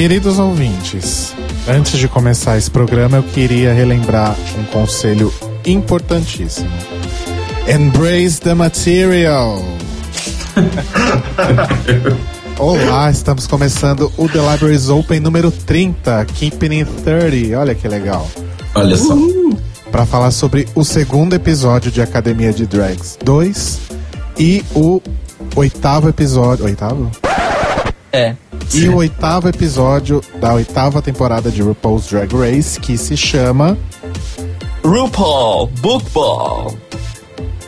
Queridos ouvintes, antes de começar esse programa, eu queria relembrar um conselho importantíssimo. Embrace the material. Olá, estamos começando o The Libraries Open número 30, Keeping It 30. Olha que legal. Olha só. Para falar sobre o segundo episódio de Academia de Drags 2 e o oitavo episódio. Oitavo? É. E o oitavo episódio da oitava temporada de RuPaul's Drag Race, que se chama. RuPaul Book Ball.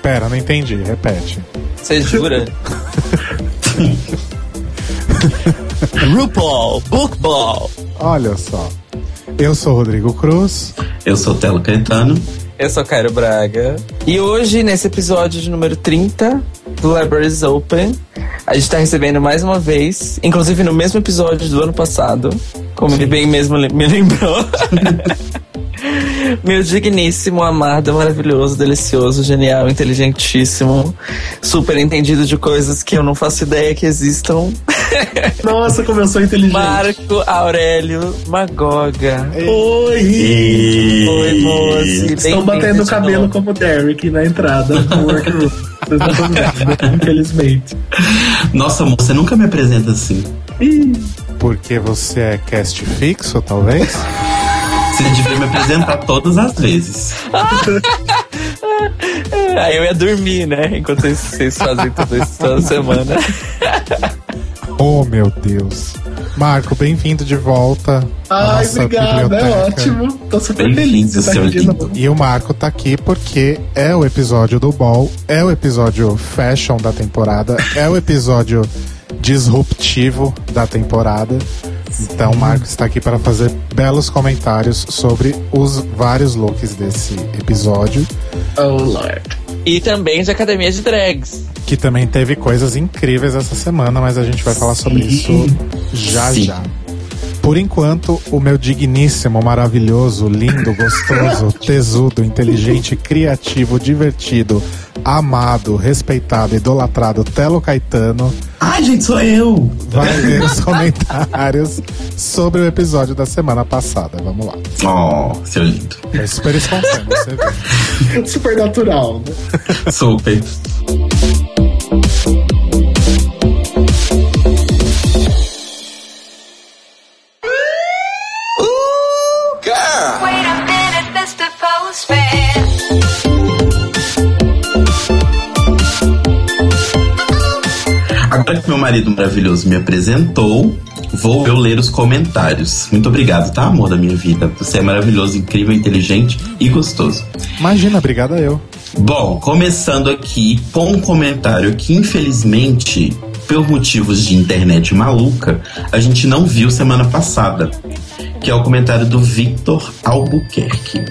Pera, não entendi, repete. Você jura? RuPaul Book Ball. Olha só. Eu sou Rodrigo Cruz. Eu sou Telo Caetano. Eu sou Cairo Braga. E hoje, nesse episódio de número 30 do Libraries Open, a gente tá recebendo mais uma vez, inclusive no mesmo episódio do ano passado, como ele bem mesmo me lembrou. Meu digníssimo, amado, maravilhoso, delicioso, genial, inteligentíssimo, super entendido de coisas que eu não faço ideia que existam. Nossa, como eu sou inteligente. Marco Aurélio Magoga. Oi! Oi, moço. Estão batendo o cabelo como o Derek na entrada do workroom. Infelizmente. Nossa, amor, você nunca me apresenta assim. Porque você é cast fixo, talvez? Você devia me apresentar todas as vezes. Aí eu ia dormir, né? Enquanto vocês, vocês fazem tudo isso toda semana. Oh, meu Deus. Marco, bem-vindo de volta. à Ai, nossa obrigado, é biblioteca. ótimo. Tô super Bem-vindo, feliz de estar aqui lindo. E o Marco tá aqui porque é o episódio do Ball, é o episódio fashion da temporada, é o episódio disruptivo da temporada. Então o Marco está aqui para fazer belos comentários sobre os vários looks desse episódio, Oh, Lord. E também de Academia de Drags. que também teve coisas incríveis essa semana, mas a gente vai falar sobre isso já Sim. já. Por enquanto, o meu digníssimo, maravilhoso, lindo, gostoso, tesudo, inteligente, criativo, divertido, amado, respeitado, idolatrado Telo Caetano Ai, gente, sou eu! vai ler os comentários sobre o episódio da semana passada. Vamos lá. Oh, seu lindo. É super espontâneo, você vê. Super natural, né? Super. Que meu marido maravilhoso me apresentou, vou eu ler os comentários. Muito obrigado, tá, amor da minha vida? Você é maravilhoso, incrível, inteligente e gostoso. Imagina, obrigada eu. Bom, começando aqui com um comentário que infelizmente, por motivos de internet maluca, a gente não viu semana passada, que é o comentário do Victor Albuquerque.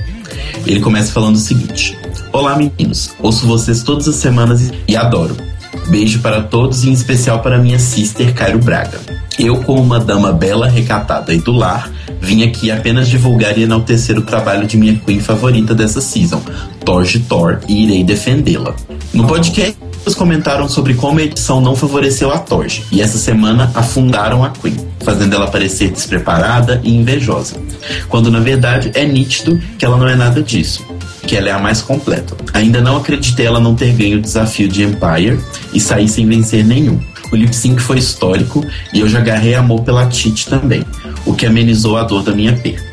Ele começa falando o seguinte: Olá meninos, ouço vocês todas as semanas e adoro. Beijo para todos e em especial para minha sister Cairo Braga. Eu, como uma dama bela, recatada e do lar, vim aqui apenas divulgar e enaltecer o trabalho de minha queen favorita dessa season, Torge Thor, e irei defendê-la. No podcast, eles comentaram sobre como a edição não favoreceu a Torge, e essa semana afundaram a Queen, fazendo ela parecer despreparada e invejosa. Quando na verdade é nítido que ela não é nada disso que ela é a mais completa. Ainda não acreditei ela não ter ganho o desafio de Empire e sair sem vencer nenhum. O lip sync foi histórico e eu já agarrei amor pela Tite também, o que amenizou a dor da minha perda.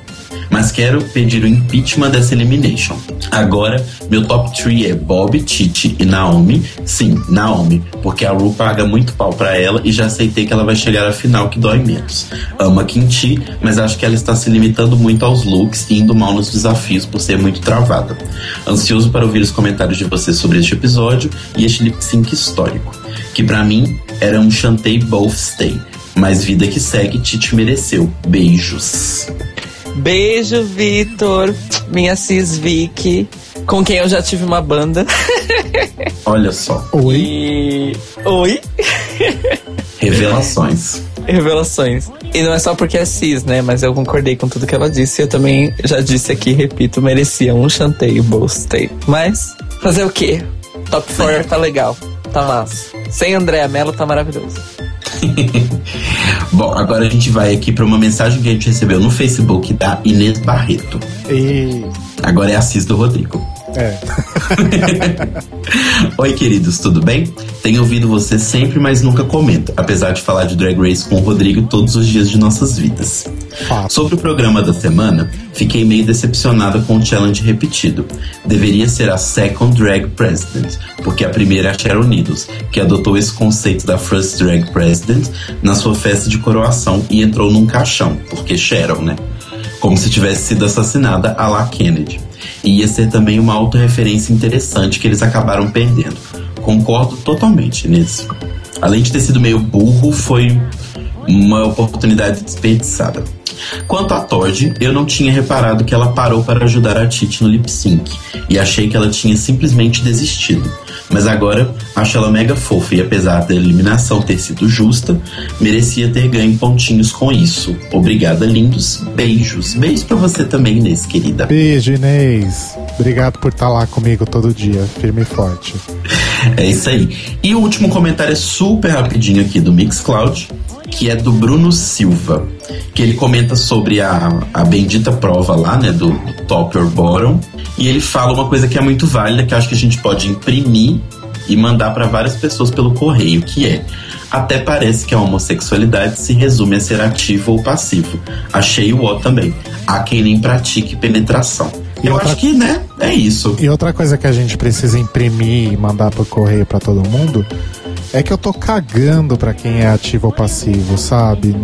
Mas quero pedir o impeachment dessa elimination. Agora, meu top 3 é Bob, Titi e Naomi. Sim, Naomi, porque a Ru paga muito pau pra ela e já aceitei que ela vai chegar à final que dói menos. Amo a Kimchi, mas acho que ela está se limitando muito aos looks e indo mal nos desafios por ser muito travada. Ansioso para ouvir os comentários de vocês sobre este episódio e este lip sync histórico, que pra mim era um chantei both stay. Mas vida que segue, Titi mereceu. Beijos. Beijo, Vitor, minha cis Vicky, com quem eu já tive uma banda. Olha só, Oi. E. Oi? revelações. Revelações. E não é só porque é cis, né? Mas eu concordei com tudo que ela disse. Eu também já disse aqui, repito, merecia um chanteio, bolstei. Mas, fazer o quê? Top 4 tá legal. Tá massa. Sem Andréa Mello tá maravilhoso. Bom, agora a gente vai aqui para uma mensagem que a gente recebeu no Facebook da Inês Barreto. E. Agora é a Cis do Rodrigo. É. Oi, queridos, tudo bem? Tenho ouvido você sempre, mas nunca comento, apesar de falar de Drag Race com o Rodrigo todos os dias de nossas vidas. Fato. Sobre o programa da semana, fiquei meio decepcionada com o challenge repetido. Deveria ser a Second Drag President, porque a primeira é a Sharon Needles, que adotou esse conceito da First Drag President na sua festa de coroação e entrou num caixão, porque Sharon, né? Como se tivesse sido assassinada a la Kennedy. Ia ser também uma autorreferência interessante que eles acabaram perdendo. Concordo totalmente nisso. Além de ter sido meio burro, foi uma oportunidade desperdiçada. Quanto a Todd, eu não tinha reparado que ela parou para ajudar a Titi no lip sync e achei que ela tinha simplesmente desistido. Mas agora acho ela mega fofa e apesar da eliminação ter sido justa, merecia ter ganho pontinhos com isso. Obrigada, lindos. Beijos. Beijo pra você também, Inês, querida. Beijo, Inês. Obrigado por estar lá comigo todo dia, firme e forte. É isso aí. E o último comentário é super rapidinho aqui do Mixcloud, que é do Bruno Silva, que ele comenta sobre a, a bendita prova lá, né, do, do Top or Bottom, e ele fala uma coisa que é muito válida, que acho que a gente pode imprimir e mandar para várias pessoas pelo correio, que é até parece que a homossexualidade se resume a ser ativo ou passivo. Achei o ó também. Há quem nem pratique penetração. E eu outra- acho que, né, é isso. E outra coisa que a gente precisa imprimir e mandar por correio pra todo mundo é que eu tô cagando pra quem é ativo ou passivo, sabe?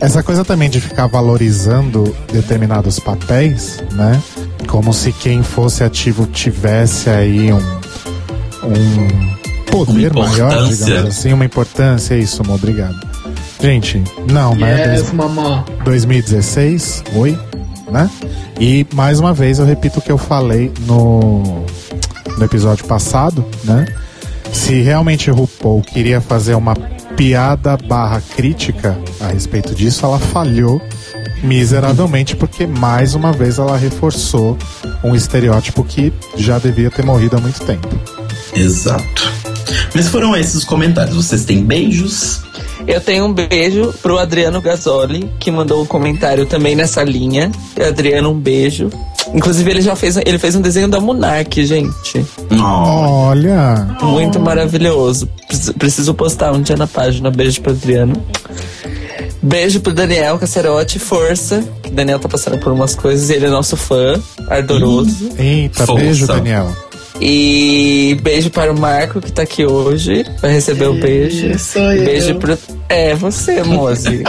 Essa coisa também de ficar valorizando determinados papéis, né? Como se quem fosse ativo tivesse aí um, um poder maior, digamos assim, uma importância, isso, amor, obrigado. Gente, não, né? Yes, mamá. 2016, oi, né? E mais uma vez eu repito o que eu falei no, no episódio passado, né? Se realmente RuPaul queria fazer uma piada barra crítica a respeito disso, ela falhou miseravelmente porque mais uma vez ela reforçou um estereótipo que já devia ter morrido há muito tempo. Exato. Mas foram esses os comentários. Vocês têm beijos? Eu tenho um beijo pro Adriano Gasoli, que mandou um comentário também nessa linha. Adriano, um beijo. Inclusive, ele já fez, ele fez um desenho da Monark, gente. Oh, Olha, Muito maravilhoso. Preciso- postar um dia na página. Beijo pro Adriano. Beijo pro Daniel Cacerotti, força. Que o Daniel tá passando por umas coisas e ele é nosso fã, ardoroso. eita, Força. beijo, Daniel. E beijo para o Marco, que tá aqui hoje. Vai receber o beijo. Sou eu. Beijo pro. É, você, Mose.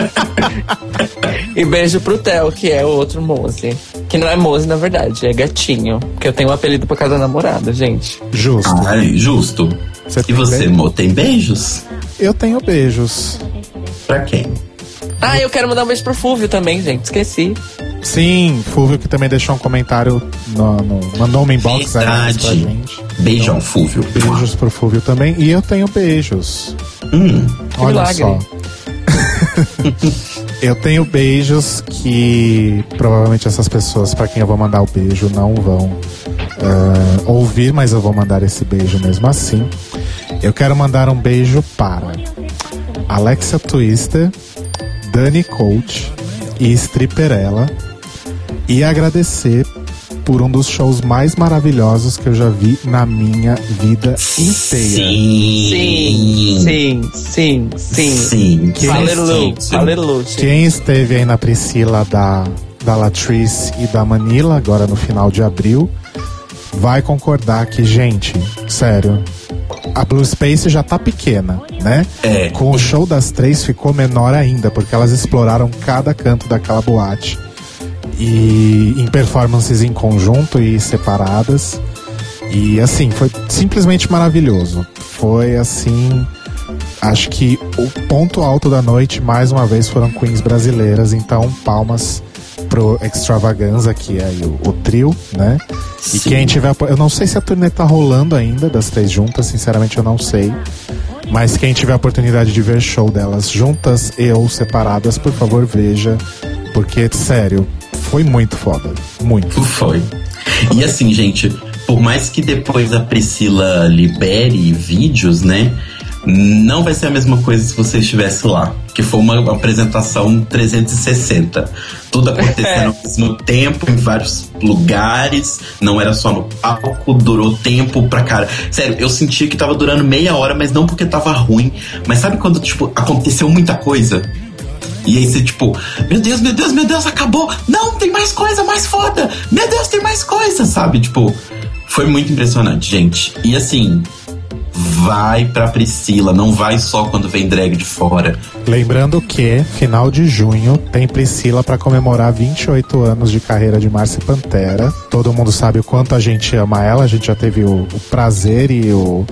e beijo pro Theo, que é o outro Mose. Que não é Mose, na verdade, é gatinho. Porque eu tenho um apelido por causa da namorada, gente. Justo. ai, justo. Você E você, beijo? Mo, tem beijos? Eu tenho beijos. Pra quem? Ah, eu quero mandar um beijo pro Fúvio também, gente. Esqueci. Sim, Fúvio que também deixou um comentário no, no- mandou um inbox aí pra gente. Beijão, Fúvio. Beijos pro Fúvio também. E eu tenho beijos. Hum, Olha milagre. só. eu tenho beijos que provavelmente essas pessoas para quem eu vou mandar o beijo não vão ah, ouvir, mas eu vou mandar esse beijo mesmo assim. Eu quero mandar um beijo para Alexa Twister, Dani Coach e Stripperella e agradecer por um dos shows mais maravilhosos que eu já vi na minha vida inteira. sim. Sim, sim, sim. Sim. sim, Aleluia. Aleluia. Quem esteve aí na Priscila da, da Latrice e da Manila, agora no final de abril, vai concordar que, gente, sério, a Blue Space já tá pequena, né? É. Com o show das três ficou menor ainda, porque elas exploraram cada canto daquela boate. E em performances em conjunto e separadas. E assim, foi simplesmente maravilhoso. Foi assim. Acho que o ponto alto da noite, mais uma vez, foram queens brasileiras. Então, palmas pro Extravaganza, que é aí o, o trio, né? E Sim. quem tiver. Eu não sei se a turnê tá rolando ainda, das três juntas, sinceramente eu não sei. Mas quem tiver a oportunidade de ver show delas juntas e ou separadas, por favor, veja. Porque, sério, foi muito foda. Muito. Foi. E assim, gente, por mais que depois a Priscila libere vídeos, né? não vai ser a mesma coisa se você estivesse lá. Que foi uma apresentação 360. Tudo acontecendo ao mesmo tempo, em vários lugares. Não era só no palco, durou tempo pra cara. Sério, eu sentia que tava durando meia hora, mas não porque tava ruim. Mas sabe quando, tipo, aconteceu muita coisa? E aí você, tipo, meu Deus, meu Deus, meu Deus, acabou! Não, tem mais coisa, mais foda! Meu Deus, tem mais coisa, sabe? Tipo, foi muito impressionante, gente. E assim, vai pra Priscila, não vai só quando vem drag de fora. Lembrando que, final de junho, tem Priscila para comemorar 28 anos de carreira de Márcia Pantera. Todo mundo sabe o quanto a gente ama ela, a gente já teve o, o prazer e o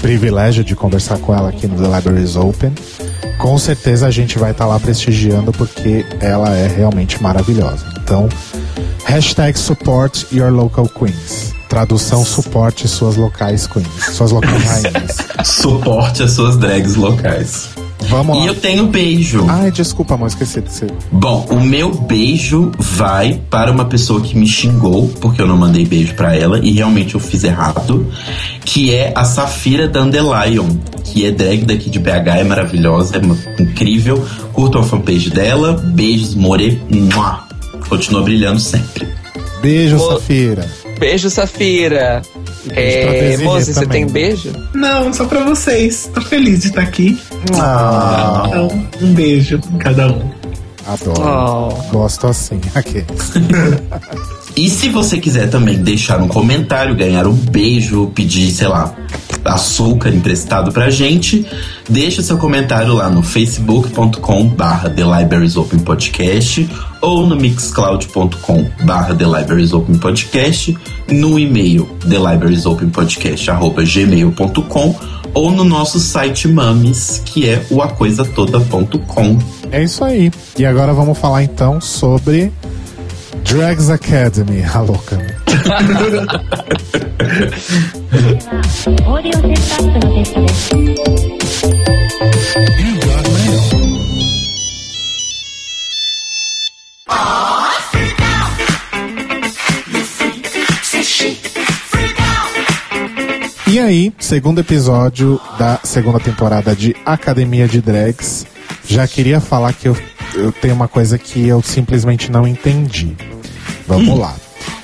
privilégio de conversar com ela aqui no The Libraries Open. Com certeza a gente vai estar lá prestigiando porque ela é realmente maravilhosa. Então, hashtag support your local queens. Tradução suporte suas locais queens, suas locais rainhas. Suporte as suas drags locais. Vamos E lá. eu tenho beijo. Ai, desculpa, amor, esqueci de ser. Bom, o meu beijo vai para uma pessoa que me xingou porque eu não mandei beijo pra ela e realmente eu fiz errado, que é a Safira Dandelion, que é drag daqui de BH, é maravilhosa, é incrível. Curtam a fanpage dela. Beijos, more. Mua. Continua brilhando sempre. Beijo, Mo- Safira. Beijo, Safira. É, moça, você tem beijo? Não, só pra vocês. Tô feliz de estar aqui. Ah, Então, um beijo em cada um. Adoro. Oh. Gosto assim. Aqui. E se você quiser também deixar um comentário, ganhar um beijo, pedir, sei lá, açúcar emprestado pra gente, deixa seu comentário lá no facebook.com barra The Libraries Open Podcast ou no mixcloud.com barra The Libraries Open Podcast, no e-mail thelibrariesopenpodcast.gmail.com ou no nosso site Mames, que é o acoisatoda.com. É isso aí. E agora vamos falar então sobre Drags Academy, a louca. E aí, segundo episódio da segunda temporada de Academia de Drags. Já queria falar que eu, eu tenho uma coisa que eu simplesmente não entendi. Vamos lá.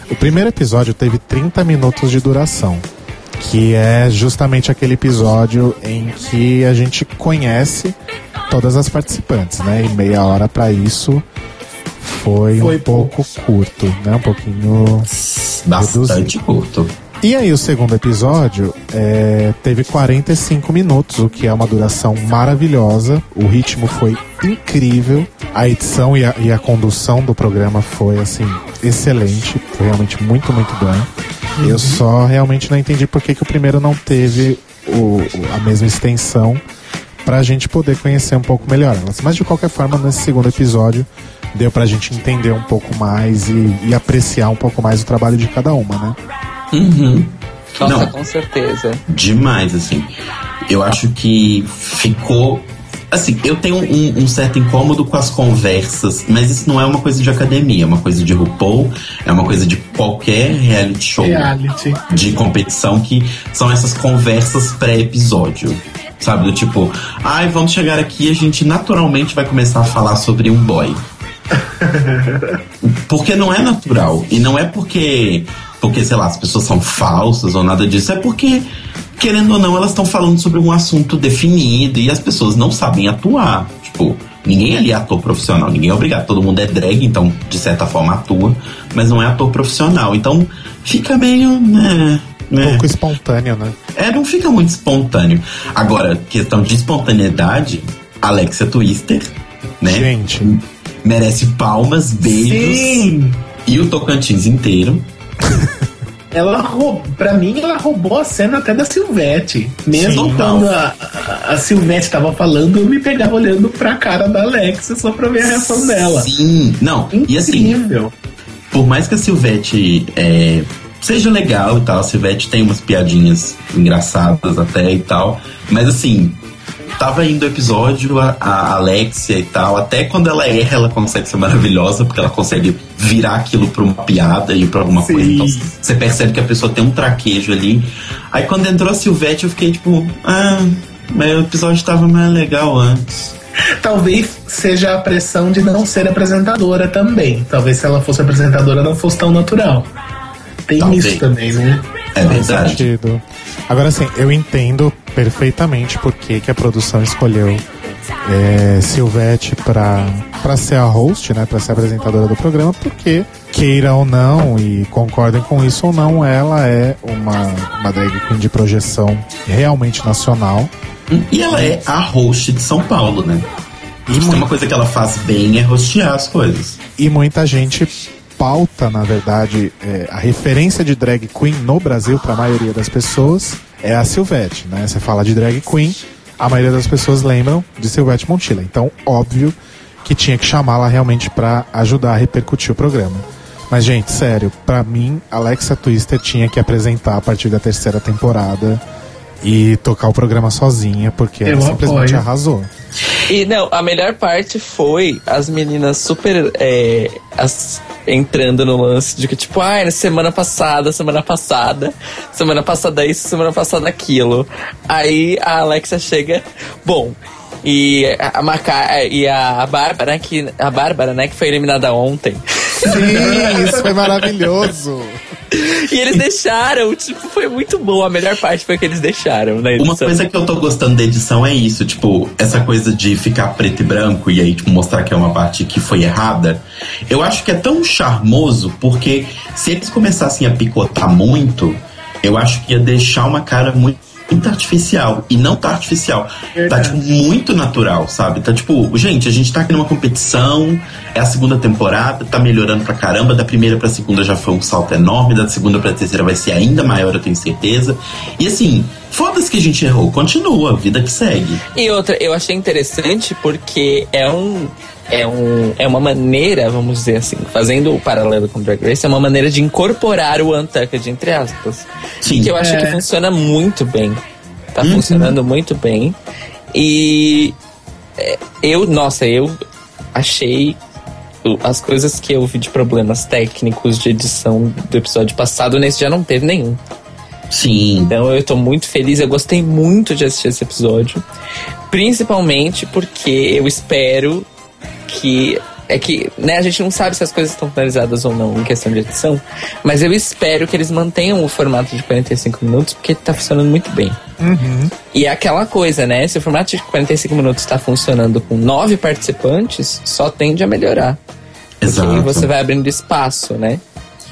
O primeiro episódio teve 30 minutos de duração. Que é justamente aquele episódio em que a gente conhece todas as participantes, né? E meia hora pra isso foi, Foi um pouco curto, né? Um pouquinho Bastante curto. E aí, o segundo episódio é, teve 45 minutos, o que é uma duração maravilhosa. O ritmo foi incrível. A edição e a, e a condução do programa foi, assim, excelente. Foi realmente muito, muito bem. Eu só realmente não entendi por que, que o primeiro não teve o, a mesma extensão pra gente poder conhecer um pouco melhor elas. Mas de qualquer forma, nesse segundo episódio, deu pra gente entender um pouco mais e, e apreciar um pouco mais o trabalho de cada uma, né? Uhum. Nossa, Não. com certeza. demais, assim. Eu acho que ficou. Assim, eu tenho um, um certo incômodo com as conversas, mas isso não é uma coisa de academia, é uma coisa de RuPaul, é uma coisa de qualquer reality show Reality. de competição que são essas conversas pré-episódio. Sabe, do tipo, ai, vamos chegar aqui e a gente naturalmente vai começar a falar sobre um boy. Porque não é natural. E não é porque, porque, sei lá, as pessoas são falsas ou nada disso. É porque, querendo ou não, elas estão falando sobre um assunto definido e as pessoas não sabem atuar. Tipo, ninguém ali é ator profissional, ninguém é obrigado. Todo mundo é drag, então, de certa forma, atua, mas não é ator profissional. Então, fica meio, né. Um né. pouco espontâneo, né? É, não fica muito espontâneo. Agora, questão de espontaneidade, Alexia Twister, né? Gente, Merece palmas, beijos. Sim! E o Tocantins inteiro. Ela roubou, pra mim, ela roubou a cena até da Silvete. Mesmo Sim, quando a, a, a Silvete tava falando, eu me pegava olhando pra cara da Alexia só pra ver a reação dela. Sim, não. E assim, Incrível. por mais que a Silvete é, seja legal e tal, a Silvete tem umas piadinhas engraçadas até e tal, mas assim, tava indo o episódio, a, a Alexia e tal, até quando ela erra, ela consegue ser maravilhosa, porque ela consegue virar aquilo pra uma piada e pra alguma Sim. coisa. Então você percebe que a pessoa tem um traquejo ali. Aí quando entrou a Silvete, eu fiquei tipo, ah, Mas o episódio tava mais legal antes. Talvez seja a pressão de não ser apresentadora também. Talvez se ela fosse apresentadora não fosse tão natural. Tem Talvez. isso também, né? É verdade. Agora sim, eu entendo perfeitamente por que, a produção escolheu é, Silvete pra, pra ser a host, né? Pra ser apresentadora do programa, porque, queira ou não, e concordem com isso ou não, ela é uma, uma drag queen de projeção realmente nacional. E ela é a host de São Paulo, né? E tem muito- uma coisa que ela faz bem é rostear as coisas. E muita gente pauta, na verdade, é, a referência de drag queen no Brasil para a maioria das pessoas é a Silvete, né? Você fala de drag queen, a maioria das pessoas lembram de Silvete Montilla. Então, óbvio que tinha que chamá-la realmente para ajudar a repercutir o programa. Mas, gente, sério, pra mim, Alexa Twister tinha que apresentar a partir da terceira temporada e tocar o programa sozinha, porque ela Eu simplesmente apoio. arrasou. E não, a melhor parte foi as meninas super é, as- entrando no lance de que, tipo, ai, na semana passada, semana passada, semana passada isso, semana passada aquilo. Aí a Alexa chega, bom. E a, Maca, e a Bárbara, que, a Bárbara, né, que foi eliminada ontem. Sim, isso foi maravilhoso. E eles deixaram, tipo, foi muito bom. A melhor parte foi que eles deixaram, né? Uma coisa que eu tô gostando da edição é isso, tipo, essa coisa de ficar preto e branco e aí, tipo, mostrar que é uma parte que foi errada. Eu acho que é tão charmoso porque se eles começassem a picotar muito, eu acho que ia deixar uma cara muito. Muito artificial. E não tá artificial. Tá, Verdade. tipo, muito natural, sabe? Tá, tipo, gente, a gente tá aqui numa competição, é a segunda temporada, tá melhorando pra caramba. Da primeira pra segunda já foi um salto enorme, da segunda pra terceira vai ser ainda maior, eu tenho certeza. E assim, foda-se que a gente errou, continua, vida que segue. E outra, eu achei interessante porque é um. É, um, é uma maneira, vamos dizer assim, fazendo o paralelo com Drag Race, é uma maneira de incorporar o Untucked, entre aspas. Sim. Que eu acho É. que funciona muito bem. Tá funcionando muito bem. E é, eu, nossa, eu achei as coisas que eu vi de problemas técnicos de edição do episódio passado, nesse já não teve nenhum. Sim. Então eu tô muito feliz, eu gostei muito de assistir esse episódio. Principalmente porque eu espero que. É que, né, a gente não sabe se as coisas estão finalizadas ou não em questão de edição, mas eu espero que eles mantenham o formato de 45 minutos, porque tá funcionando muito bem. E é aquela coisa, né? Se o formato de 45 minutos tá funcionando com nove participantes, só tende a melhorar. Porque Exato. aí você vai abrindo espaço, né?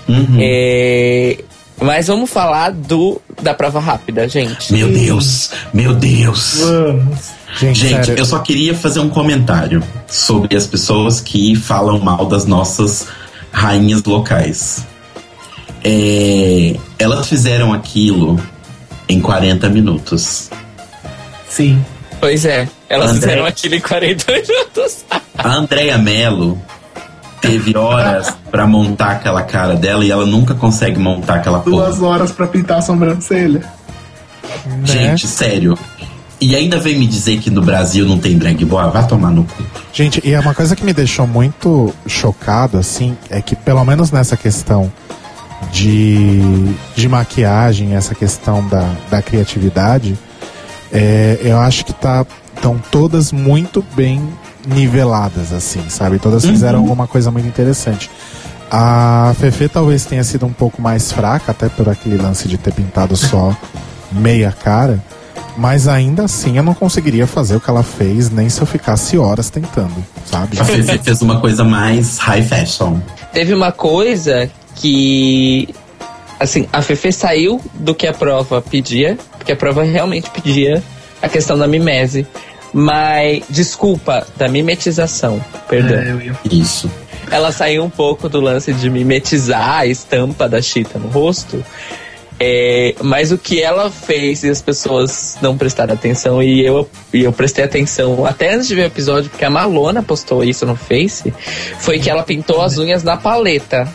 Uhum. É, Mas vamos falar do da prova rápida, gente. Meu Deus, meu Deus. Vamos. Gente, Gente, eu só queria fazer um comentário sobre as pessoas que falam mal das nossas rainhas locais. É, elas fizeram aquilo em 40 minutos. Sim. Pois é, elas André. fizeram aquilo em 40 minutos. A Andrea Mello teve horas pra montar aquela cara dela e ela nunca consegue montar aquela porra. Duas horas pra pintar a sobrancelha. né? Gente, sério. E ainda vem me dizer que no Brasil não tem drag boy? Vai tomar no cu. Gente, e é uma coisa que me deixou muito chocado, assim, é que pelo menos nessa questão de, de maquiagem, essa questão da, da criatividade, é, eu acho que tá estão todas muito bem niveladas, assim, sabe? Todas fizeram alguma coisa muito interessante. A Fefe talvez tenha sido um pouco mais fraca, até por aquele lance de ter pintado só meia cara. Mas ainda assim eu não conseguiria fazer o que ela fez, nem se eu ficasse horas tentando, sabe? A Fefe fez uma coisa mais high fashion. Teve uma coisa que. Assim, a Fefe saiu do que a prova pedia, porque a prova realmente pedia a questão da mimese. Mas, desculpa, da mimetização, perdão. É, eu ia- Isso. ela saiu um pouco do lance de mimetizar a estampa da Chita no rosto. É, mas o que ela fez e as pessoas não prestaram atenção, e eu, e eu prestei atenção até antes de ver o episódio, porque a Malona postou isso no Face, foi que ela pintou as unhas na paleta.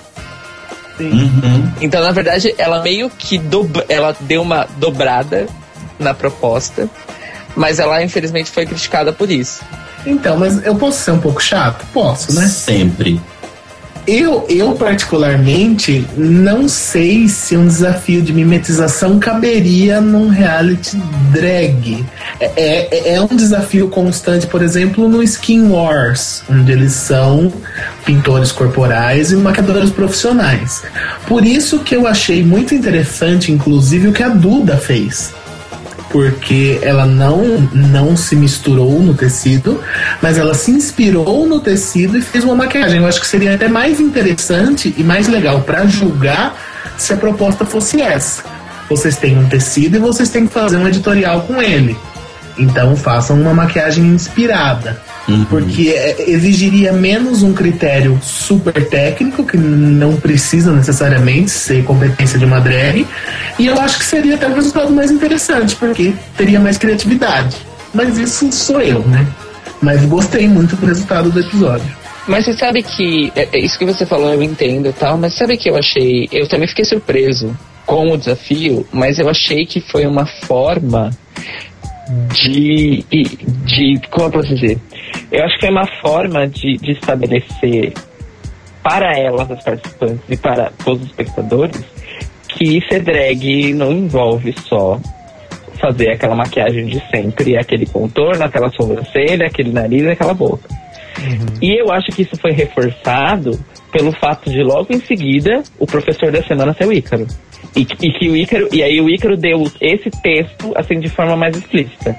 Uhum. Então, na verdade, ela meio que dobra, ela deu uma dobrada na proposta, mas ela infelizmente foi criticada por isso. Então, mas eu posso ser um pouco chato? Posso, né? Sempre. Eu, eu particularmente não sei se um desafio de mimetização caberia num reality drag. É, é, é um desafio constante, por exemplo, no Skin Wars, onde eles são pintores corporais e maquiadores profissionais. Por isso que eu achei muito interessante, inclusive, o que a Duda fez porque ela não, não se misturou no tecido, mas ela se inspirou no tecido e fez uma maquiagem. Eu acho que seria até mais interessante e mais legal para julgar se a proposta fosse essa. Vocês têm um tecido e vocês têm que fazer um editorial com ele. Então façam uma maquiagem inspirada. Uhum. Porque é, exigiria menos um critério super técnico, que não precisa necessariamente ser competência de uma drag, e eu acho que seria até o resultado mais interessante, porque teria mais criatividade. Mas isso sou eu, né? Mas gostei muito do resultado do episódio. Mas você sabe que. é- é isso que você falou, eu entendo e tal, mas sabe que eu achei. Eu também fiquei surpreso com o desafio, mas eu achei que foi uma forma de. de como eu posso dizer? Eu acho que é uma forma de, de estabelecer para elas, as participantes, e para todos os espectadores, que ser drag não envolve só fazer aquela maquiagem de sempre, aquele contorno, aquela sobrancelha, aquele nariz e aquela boca. E eu acho que isso foi reforçado pelo fato de logo em seguida o professor da semana ser o Ícaro. E, e que o Ícaro, e aí o Ícaro deu esse texto assim de forma mais explícita.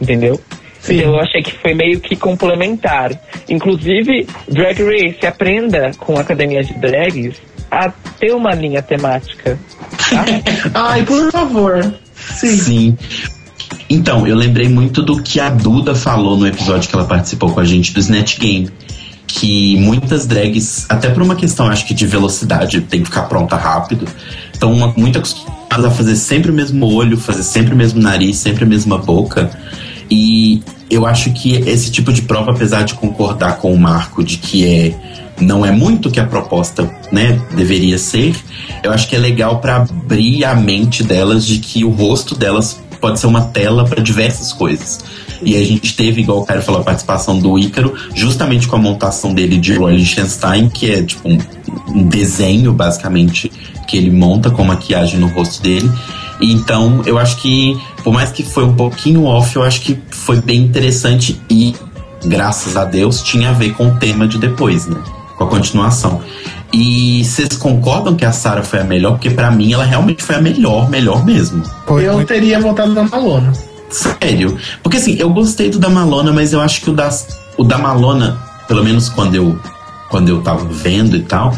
Entendeu? Sim. Então eu achei que foi meio que complementar. Inclusive, Drag Race aprenda com a academia de drags a ter uma linha temática. Tá? Ai, por favor. Sim. Sim. Então, eu lembrei muito do que a Duda falou no episódio que ela participou com a gente do Snatch Game. Que muitas drags, até por uma questão, acho que de velocidade, tem que ficar pronta rápido. Estão uma- muito acostumadas a fazer sempre o mesmo olho, fazer sempre o mesmo nariz, sempre a mesma boca. E eu acho que esse tipo de prova, apesar de concordar com o Marco de que é não é muito que a proposta, né, deveria ser, eu acho que é legal para abrir a mente delas de que o rosto delas pode ser uma tela para diversas coisas. E a gente teve, igual o cara falou, a participação do Ícaro, justamente com a montação dele de Roy que é tipo um desenho, basicamente, que ele monta com maquiagem no rosto dele. Então, eu acho que, por mais que foi um pouquinho off, eu acho que foi bem interessante e, graças a Deus, tinha a ver com o tema de depois, né? Com a continuação. E vocês concordam que a Sarah foi a melhor? Porque pra mim ela realmente foi a melhor, melhor mesmo. Eu teria votado na Malona. Sério. Porque assim, eu gostei do da Malona, mas eu acho que o da, o da Malona, pelo menos quando eu, quando eu tava vendo e tal,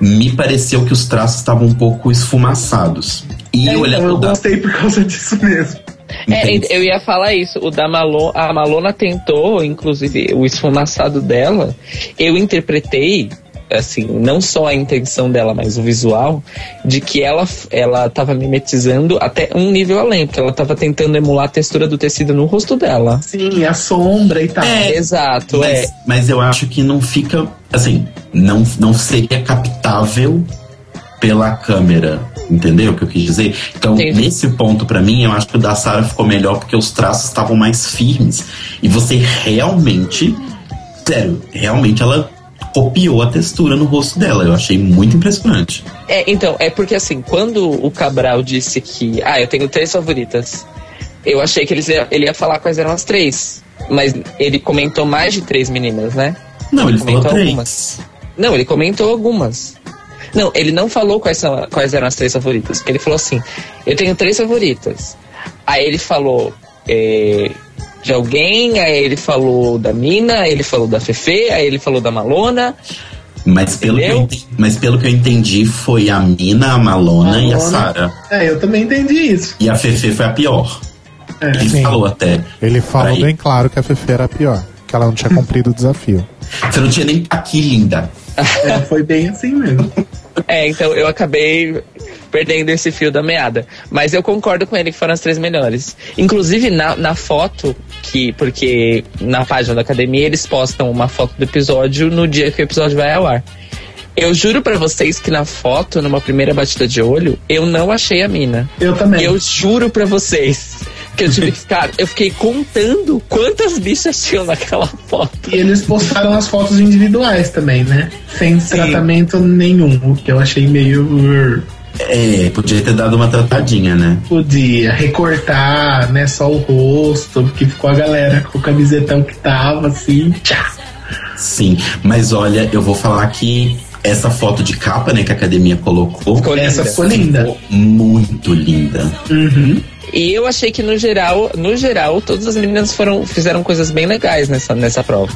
me pareceu que os traços estavam um pouco esfumaçados. E É, então, eu gostei por causa disso mesmo. É, eu ia falar isso. O da Malona, a Malona tentou, inclusive, o esfumaçado dela. Eu interpretei, assim, não só a intenção dela, mas o visual, de que ela, ela tava mimetizando até um nível além, porque ela tava tentando emular a textura do tecido no rosto dela. Sim, a sombra e tal. É. Exato, é. mas, mas eu acho que não fica, assim, não, não seria captável pela câmera. Entendeu o que eu quis dizer? Então, Entendi. nesse ponto, pra mim, eu acho que o da Sarah ficou melhor porque os traços estavam mais firmes. E você realmente, sério, realmente ela copiou a textura no rosto dela. Eu achei muito impressionante. É, então, é porque assim, quando o Cabral disse que, ah, eu tenho três favoritas, eu achei que eles ia- ele ia falar quais eram as três. Mas ele comentou mais de três meninas, né? Não, ele falou comentou três. algumas. Não, ele comentou algumas. Não, ele não falou quais, são, quais eram as três favoritas. Porque ele falou assim: eu tenho três favoritas. Aí ele falou é, de alguém, aí ele falou da Mina, aí ele falou da Fefe, aí ele falou da Malona. Mas pelo, que eu mas pelo que eu entendi, foi a Mina, a Malona e a Malona. Sarah. É, eu também entendi isso. E a Fefe foi a pior. É. Ele Sim. falou até. Ele falou bem claro que a Fefe era a pior, que ela não tinha cumprido o desafio. Você não tinha nem aqui, linda. É, foi bem assim mesmo. É, então eu acabei perdendo esse fio da meada. Mas eu concordo com ele que foram as três melhores. Inclusive na, na foto, que porque na página da academia eles postam uma foto do episódio no dia que o episódio vai ao ar. Eu juro pra vocês que na foto, numa primeira batida de olho, eu não achei a mina. Eu também. Eu juro pra vocês Que eu tive que ficar. Eu fiquei contando quantas bichas tinham naquela foto. E eles postaram as fotos individuais também, né? Sem tratamento nenhum, o que eu achei meio. É, podia ter dado uma tratadinha, né? Podia recortar, né? Só o rosto, porque ficou a galera com o camisetão que tava assim. Tchá. Sim, mas olha, eu vou falar que essa foto de capa, né, que a academia colocou, Ficou Essa linda. ficou linda. ficou muito linda. Uhum. E eu achei que no geral, no geral, todas as meninas foram, fizeram coisas bem legais nessa, nessa prova.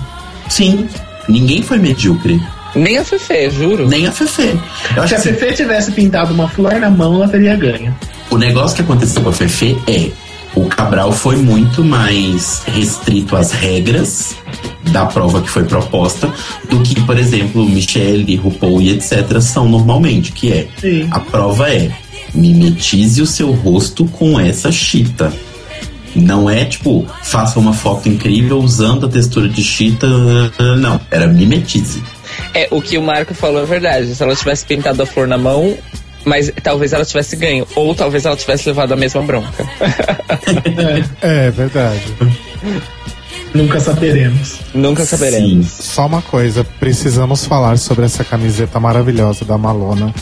Sim, ninguém foi medíocre, Nem a Fefe, juro. nem a Fefe. Eu acho Se a assim, Fefe tivesse pintado uma flor na mão, ela teria ganho. o negócio que aconteceu com a Fefe é o Cabral foi muito mais restrito às regras da prova que foi proposta do que, por exemplo, Michelle, RuPaul e etc. são normalmente, que é Sim. a prova é mimetize o seu rosto com essa chita. Não é tipo, faça uma foto incrível usando a textura de chita. Não, era mimetize. É, o que o Marco falou é verdade. Se ela tivesse pintado a flor na mão, mas talvez ela tivesse ganho. Ou talvez ela tivesse levado a mesma bronca. É verdade. Nunca saberemos. Nunca saberemos. Sim. Só uma coisa, precisamos falar sobre essa camiseta maravilhosa da Malona.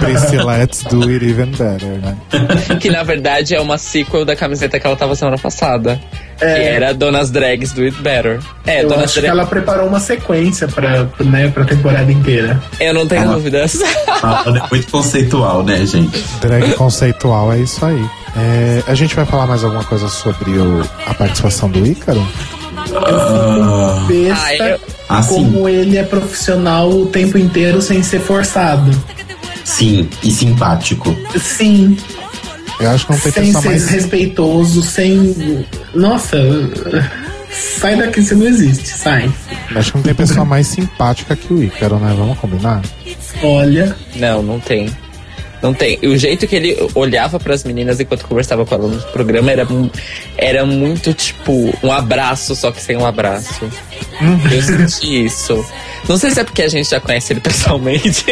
Priscilla, let's do it even better, né? Que na verdade é uma sequel da camiseta que ela tava semana passada. É. Que era Donas Drags Do It Better. É, Eu Donas acho que Drags. ela preparou uma sequência pra, né, pra temporada inteira. Eu não tenho Ela- dúvidas. É muito conceitual, né, gente? Drag conceitual é isso aí. É, a gente vai falar mais alguma coisa sobre o- a participação do Ícaro? Besta Ah, eu- Assim, como ele é profissional o tempo inteiro sem ser forçado. sim, e simpático. Sim, Eu acho que não tem sem pessoa ser mais. respeitoso, sem. Nossa, sai daqui, você não existe, sai. Acho que não tem pessoa mais simpática que o Ícaro, né? Vamos combinar? Olha, Não, não tem. Não tem. E o jeito que ele olhava pras meninas enquanto conversava com ela no programa era, era muito tipo um abraço, só que sem um abraço. Eu senti isso. Não sei se é porque a gente já conhece ele pessoalmente.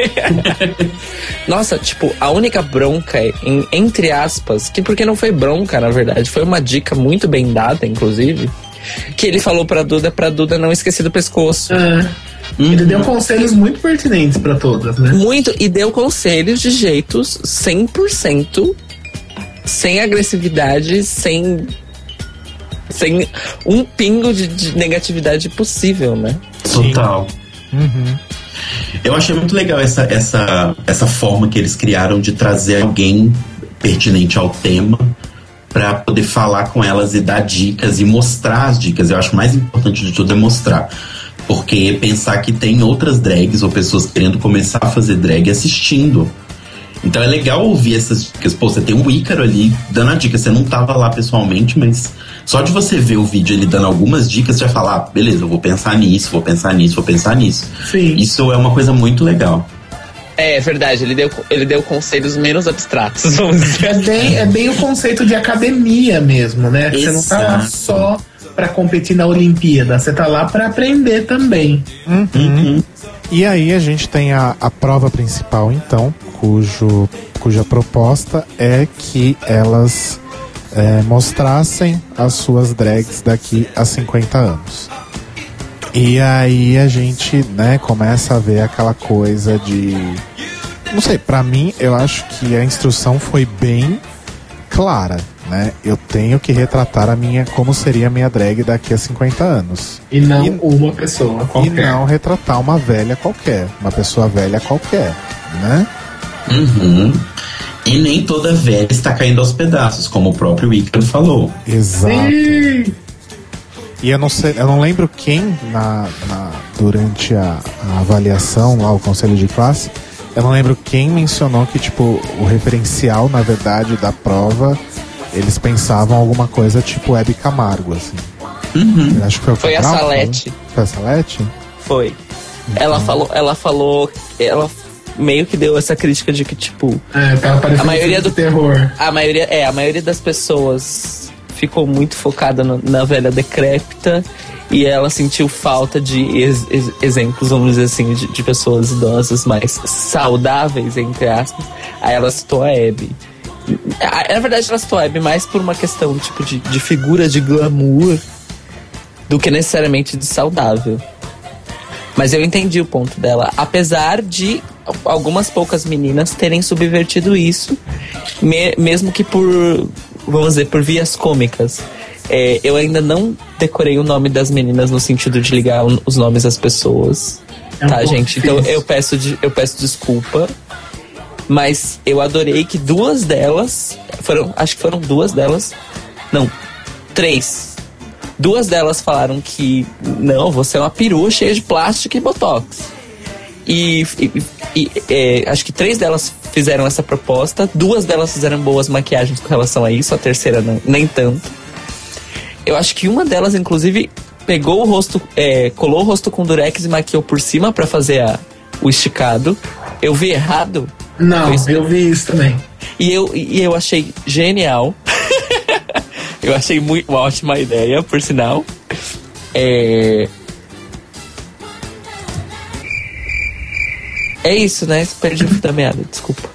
Nossa, tipo, a única bronca, em- entre aspas, que porque não foi bronca, na verdade, foi uma dica muito bem dada, inclusive, que ele falou pra Duda, pra Duda não esquecer do pescoço. Ah, ele deu conselhos muito pertinentes pra todas, né? Muito, e deu conselhos de jeitos 100% sem agressividade, sem. sem um pingo de, de negatividade possível, né? Total. Eu achei muito legal essa, essa, essa forma que eles criaram de trazer alguém pertinente ao tema para poder falar com elas e dar dicas e mostrar as dicas. Eu acho mais importante de tudo é mostrar. Porque pensar que tem outras drags ou pessoas querendo começar a fazer drag assistindo. Então é legal ouvir essas dicas. Pô, você tem um Ícaro ali dando a dica. Você não tava lá pessoalmente, mas só de você ver o vídeo ele dando algumas dicas, você vai falar, ah, beleza, eu vou pensar nisso, vou pensar nisso, vou pensar nisso. Sim. Isso é uma coisa muito legal. É verdade, ele deu, ele deu conselhos menos abstratos, vamos dizer É assim. bem, é bem o conceito de academia mesmo, né? Você não tá lá Exato. só pra competir na Olimpíada, você tá lá pra aprender também. E aí a gente tem a, a prova principal, então, cujo, cuja proposta é que elas é, mostrassem as suas drags daqui a 50 anos. E aí a gente, né, começa a ver aquela coisa de. Não sei, pra mim, eu acho que a instrução foi bem clara, né? Eu tenho que retratar a minha, como seria a minha drag daqui a 50 anos. E não E- uma pessoa E qualquer. não retratar uma velha qualquer, uma pessoa velha qualquer, né? Uhum. E nem toda velha está caindo aos pedaços, como o próprio Ícaro falou. Exato. Sim. E eu não sei, eu não lembro quem na, na- durante a, a avaliação lá, o conselho de classe, eu não lembro quem mencionou que tipo o referencial na verdade da prova eles pensavam alguma coisa tipo Hebe Camargo assim. Uhum. Eu Acho que foi, o Foi a Salete. falou. Foi a Salete? Foi. Ela falou, ela falou, ela meio que deu essa crítica de que, tipo, É, A maioria do- terror. a maioria, é, a maioria das pessoas ficou muito focada no- na velha decrépita e ela sentiu falta de ex- ex- exemplos, vamos dizer assim, de, de pessoas idosas mais saudáveis, entre aspas. Aí ela citou a Abby. A- Na verdade, ela citou a Abby mais por uma questão tipo de, de figura de glamour do que necessariamente de saudável. Mas eu entendi o ponto dela. Apesar de algumas poucas meninas terem subvertido isso, me- mesmo que por, vamos dizer, por vias cômicas. É, eu ainda não decorei o nome das meninas no sentido de ligar os nomes às pessoas. É um tá, gente? Então difícil. eu peço, de- eu peço desculpa. Mas eu adorei que duas delas. Foram. Acho que foram duas delas. Não, três. Duas delas falaram que não, você é uma perua cheia de plástico e botox. E, e- e, é, acho que três delas fizeram essa proposta, duas delas fizeram boas maquiagens com relação a isso, a terceira não, nem tanto. Eu acho que uma delas, inclusive, pegou o rosto, é, colou o rosto com durex e maquiou por cima pra fazer a- o esticado. Eu vi errado Não, Foi eu vi isso também. e eu, e eu achei genial. eu achei muito uma ótima ideia, por sinal. É... É isso, né? Perdi o fio da meada, desculpa.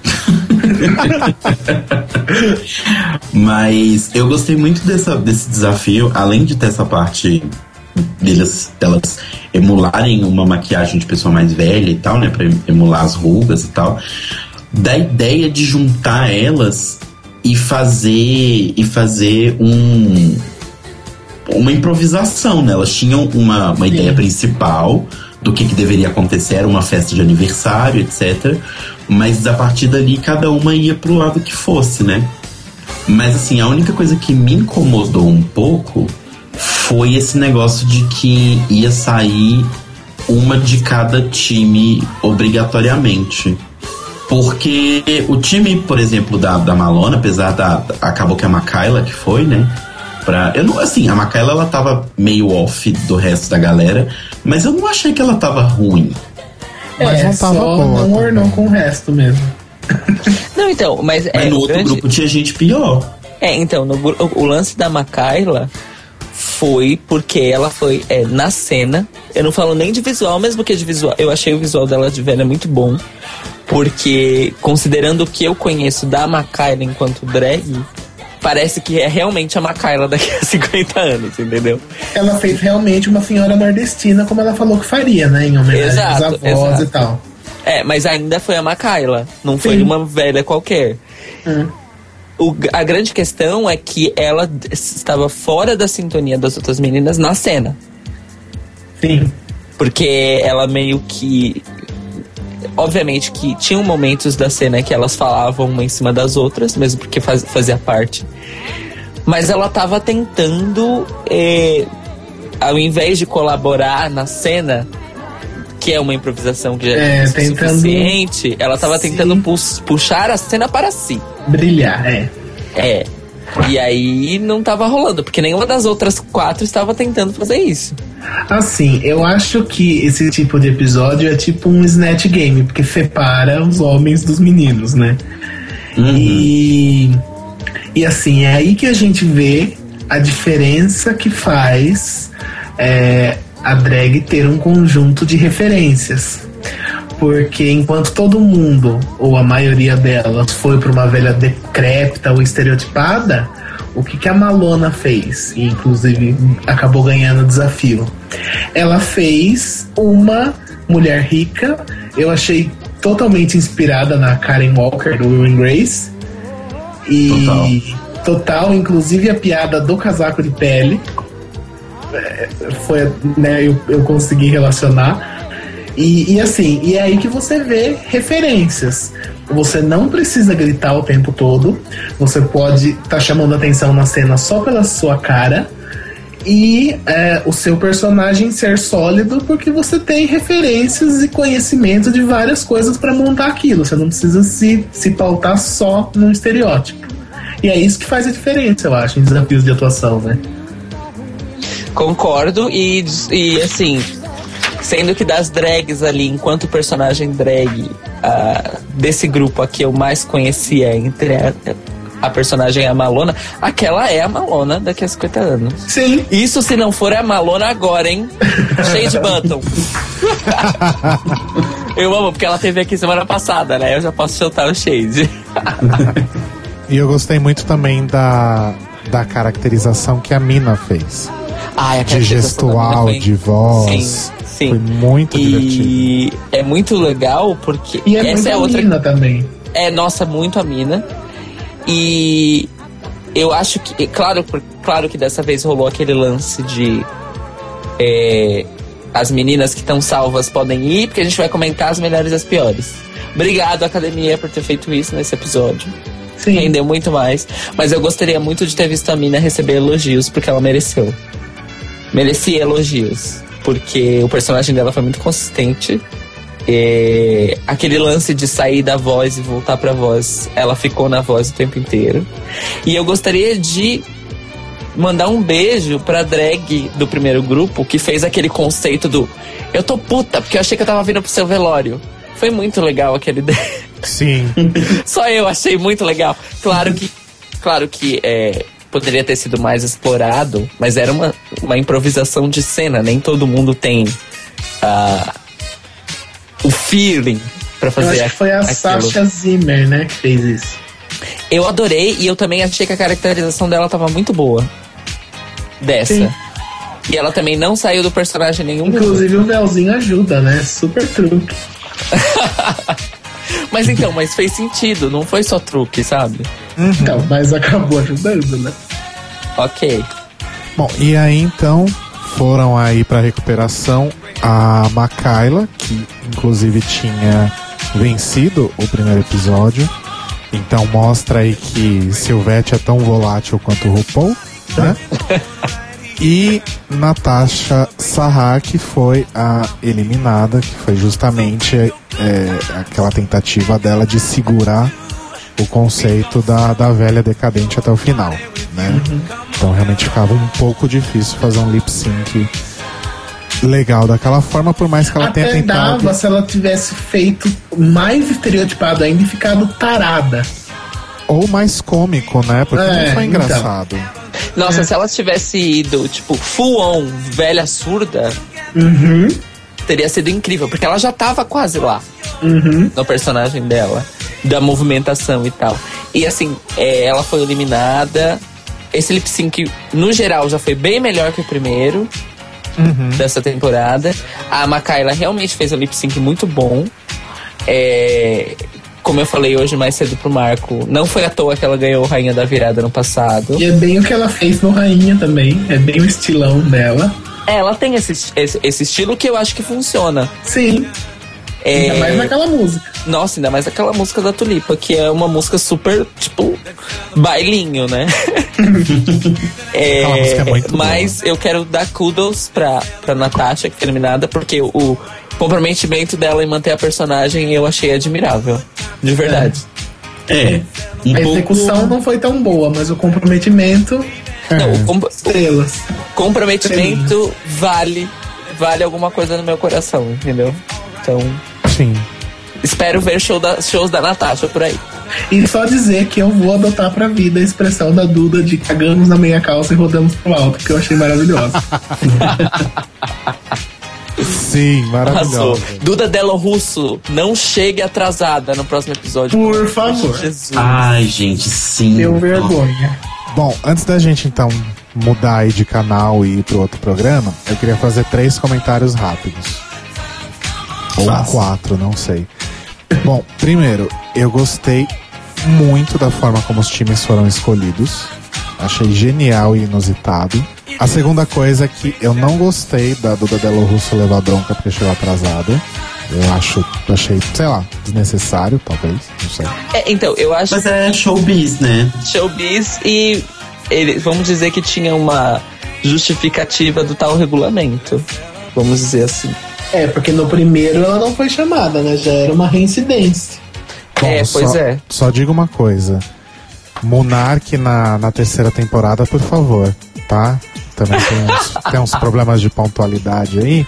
Mas eu gostei muito dessa, desse desafio, além de ter essa parte delas, delas emularem uma maquiagem de pessoa mais velha e tal, né? Pra emular as rugas e tal. Da ideia de juntar elas e fazer e fazer um uma improvisação, né? Elas tinham uma, uma ideia principal do que, que deveria acontecer, era uma festa de aniversário, etc. Mas a partir dali cada uma ia pro lado que fosse, né? Mas assim, a única coisa que me incomodou um pouco foi esse negócio de que ia sair uma de cada time obrigatoriamente. Porque o time, por exemplo, da, da Malona, apesar da. Acabou que a Makayla que foi, né? Pra, eu não, assim, a Makayla ela tava meio off do resto da galera, mas eu não achei que ela tava ruim. Mas é, não tava só boa não ornou com o resto mesmo. Não, então, mas, Mas é, no outro grande- grupo tinha gente pior. É, então, no o, o lance da Makayla foi porque ela foi é, na cena. Eu não falo nem de visual, mesmo que de visual. Eu achei o visual dela de velha muito bom. Porque, considerando o que eu conheço da Makayla enquanto drag, parece que é realmente a Makayla daqui a 50 anos, entendeu? Ela fez realmente uma senhora nordestina, como ela falou que faria, né? Em homenagem Exato, aos avós exato. e tal. É, mas ainda foi a Makayla, não foi Sim. uma velha qualquer. Hum. O- a grande questão é que ela estava fora da sintonia das outras meninas na cena. Sim. Porque ela meio que. Obviamente que tinham momentos da cena que elas falavam uma em cima das outras, mesmo porque faz- fazia parte. Mas ela tava tentando, eh, ao invés de colaborar na cena, que é uma improvisação que já É, é tentando- suficiente, ela tava Sim. tentando pus- puxar a cena para si. Brilhar, é. É. E aí não tava rolando, porque nenhuma das outras quatro estava tentando fazer isso. Assim, eu acho que esse tipo de episódio é tipo um snatch game, porque separa os homens dos meninos, né? E, e assim, é aí que a gente vê a diferença que faz é, a drag ter um conjunto de referências. Porque enquanto todo mundo, ou a maioria delas, foi para uma velha decrépita ou estereotipada, o que, que a Malona fez? E inclusive acabou ganhando o desafio. Ela fez uma mulher rica, eu achei totalmente inspirada na Karen Walker do Will and Grace. E total. inclusive a piada do casaco de pele. É, Foi, né, eu, eu consegui relacionar. E, e assim, e é aí que você vê referências. Você não precisa gritar o tempo todo. Você pode estar tá chamando atenção na cena só pela sua cara. E é, o seu personagem ser sólido porque você tem referências e conhecimento de várias coisas para montar aquilo. Você não precisa se, se pautar só num estereótipo. E é isso que faz a diferença, eu acho, em desafios de atuação, né? Concordo e, e assim, sendo que das drags ali, enquanto personagem drag ah, desse grupo aqui eu mais conhecia entre a, a personagem e a Malona, aquela é a Malona daqui a 50 anos. Sim. Isso se não for a Malona agora, hein? Shade Button. eu amo, porque ela teve aqui semana passada, né? Eu já posso soltar o Shade. E eu gostei muito também da, da caracterização que a Mina fez. Ai, a De gestual, foi- de voz. Sim, sim. Foi muito divertido. E é muito legal porque E é essa muito é outra mina também. É, nossa, muito a mina. E eu acho que, claro, claro que dessa vez rolou aquele lance de é, as meninas que estão salvas podem ir, porque a gente vai comentar as melhores e as piores. Obrigado, academia, por ter feito isso nesse episódio. Sim. Rendeu muito mais. Mas eu gostaria muito de ter visto a mina receber elogios, porque ela mereceu. Merecia elogios. Porque o personagem dela foi muito consistente. E aquele lance de sair da voz e voltar pra voz, ela ficou na voz o tempo inteiro. E eu gostaria de mandar um beijo pra drag do primeiro grupo que fez aquele conceito do eu tô puta porque eu achei que eu tava vindo pro seu velório. Foi muito legal aquele Sim. só eu achei muito legal. Claro que, claro que é, poderia ter sido mais explorado, mas era uma, uma improvisação de cena. Nem todo mundo tem ah, o feeling pra Eu fazer acho que foi a aquilo. Sasha Zimmer, né, que fez isso. Eu adorei e eu também achei que a caracterização dela tava muito boa. Dessa. Sim. E ela também não saiu do personagem nenhum. Inclusive o véuzinho ajuda, né? Super truque. Mas então, mas fez sentido, não foi só truque, sabe? Então, mas acabou ajudando, né? Ok. Bom, e aí então foram aí pra recuperação a Makaila, que inclusive tinha vencido o primeiro episódio. Então mostra aí que Silvete é tão volátil quanto o RuPaul, né? E Natasha Sarra, que foi a eliminada, que foi justamente é, aquela tentativa dela de segurar o conceito da, da velha decadente até o final, né? Então realmente ficava um pouco difícil fazer um lip sync legal daquela forma, por mais que ela tenha Até tentado. dava se ela tivesse feito mais estereotipado ainda e ficado tarada. Ou mais cômico, né? Porque É, não foi então. engraçado. Nossa, se ela tivesse ido, tipo, full on, velha surda, Uhum. teria sido incrível, porque ela já tava quase lá Uhum. no personagem dela, da movimentação e tal. E assim, é, ela foi eliminada. Esse lip sync, no geral, já foi bem melhor que o primeiro dessa temporada. A Makaila realmente fez um lip sync muito bom. É, como eu falei hoje mais cedo pro Marco, não foi à toa que ela ganhou Rainha da Virada no passado. E é bem o que ela fez no Rainha também. É bem o estilão dela. Ela tem esse, esse, esse estilo que eu acho que funciona. Sim. É, Ainda mais naquela música. Nossa, ainda mais aquela música da Tulipa, que é uma música super, tipo, bailinho, né? É, Aquela música é muito mas eu quero dar kudos pra, pra Natasha, que foi eliminada, porque o, o comprometimento dela em manter a personagem eu achei admirável. De verdade. É. Um A execução pouco. não foi tão boa, mas o comprometimento, Não, o, com- o estrelas. comprometimento vale, vale alguma coisa no meu coração, entendeu? Então, Sim. espero ver show da- shows da Natasha por aí. E só dizer que eu vou adotar pra vida a expressão da Duda de cagamos na meia calça e rodamos pro alto, que eu achei maravilhosa. Sim, maravilhoso. Duda Delo Russo, não chegue atrasada no próximo episódio. Por favor. Jesus. Ai, gente, sim. Deu vergonha. Bom, antes da gente então mudar aí de canal e ir pro outro programa, eu queria fazer três comentários rápidos. Ou quatro, não sei. Bom, primeiro, eu gostei muito da forma como os times foram escolhidos. Achei genial e inusitado. A segunda coisa é que eu não gostei da Duda Delo Russo levar bronca porque chegou atrasada. Eu acho, achei, sei lá, desnecessário, talvez, não sei. É, então, eu acho Mas é showbiz, né? showbiz e ele, vamos dizer que tinha uma justificativa do tal regulamento. Vamos dizer assim. É, porque no primeiro ela não foi chamada, né? Já era uma reincidência. é, pois só, é. Só digo uma coisa. Monark na, na terceira temporada, por favor, tá? Também tem uns, tem uns problemas de pontualidade aí.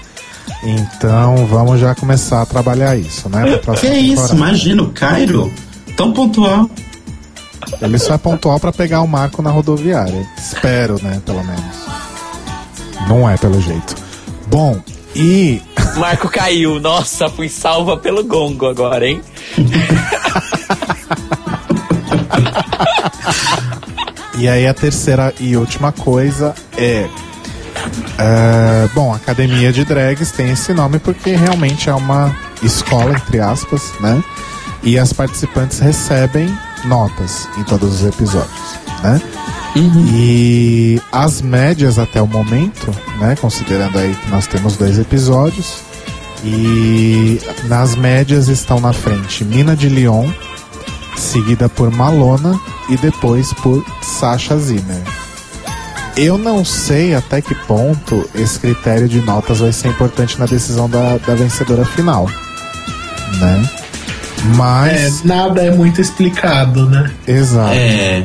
Então vamos já começar a trabalhar isso, né? Que próxima isso, temporada. imagina o Cairo. Tão pontual. Ele só é pontual pra pegar o marco na rodoviária. Espero, né? Pelo menos. Não é pelo jeito. Bom, e Marco caiu. Nossa, fui salva pelo gongo agora, hein? E aí a terceira e última coisa é. é, bom, a Academia de Drags tem esse nome porque realmente é uma escola, entre aspas, né? E as participantes recebem notas em todos os episódios, né? E as médias até o momento, né? Considerando aí que nós temos dois episódios. E nas médias estão na frente Mina de Lyon, seguida por Malona e depois por Sasha Zimmer. Eu não sei até que ponto esse critério de notas vai ser importante na decisão da, da vencedora final, né? É, Mas, nada é muito explicado, né? exato. É.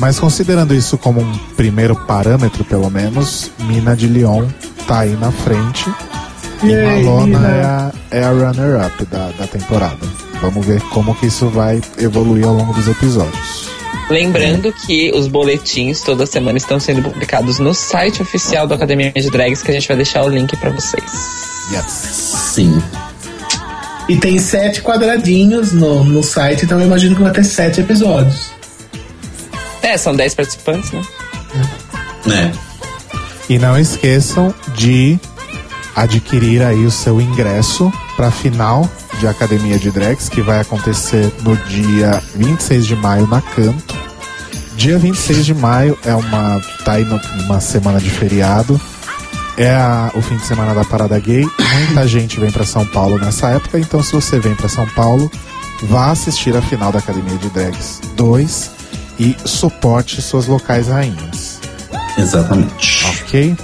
Mas considerando isso como um primeiro parâmetro, pelo menos, Mina de Lyon tá aí na frente. E, E Malona é a, é a runner-up da, da temporada. Vamos ver como que isso vai evoluir ao longo dos episódios. Lembrando que os boletins toda semana estão sendo publicados no site oficial da Academia de Drags, que a gente vai deixar o link pra vocês. Yes. Sim. E tem sete quadradinhos no, no site, então eu imagino que vai ter sete episódios. É, são 10 participantes, né? É. E não esqueçam de adquirir aí o seu ingresso para a final de Academia de Drags, que vai acontecer no dia 26 de maio na Canto. Dia 26 de maio é uma tá aí no- uma semana de feriado. É a- o fim de semana da parada gay. Muita gente vem para São Paulo nessa época, então se você vem para São Paulo, vá assistir a final da Academia de Drags 2 e suporte suas locais rainhas. Exatamente. Ok?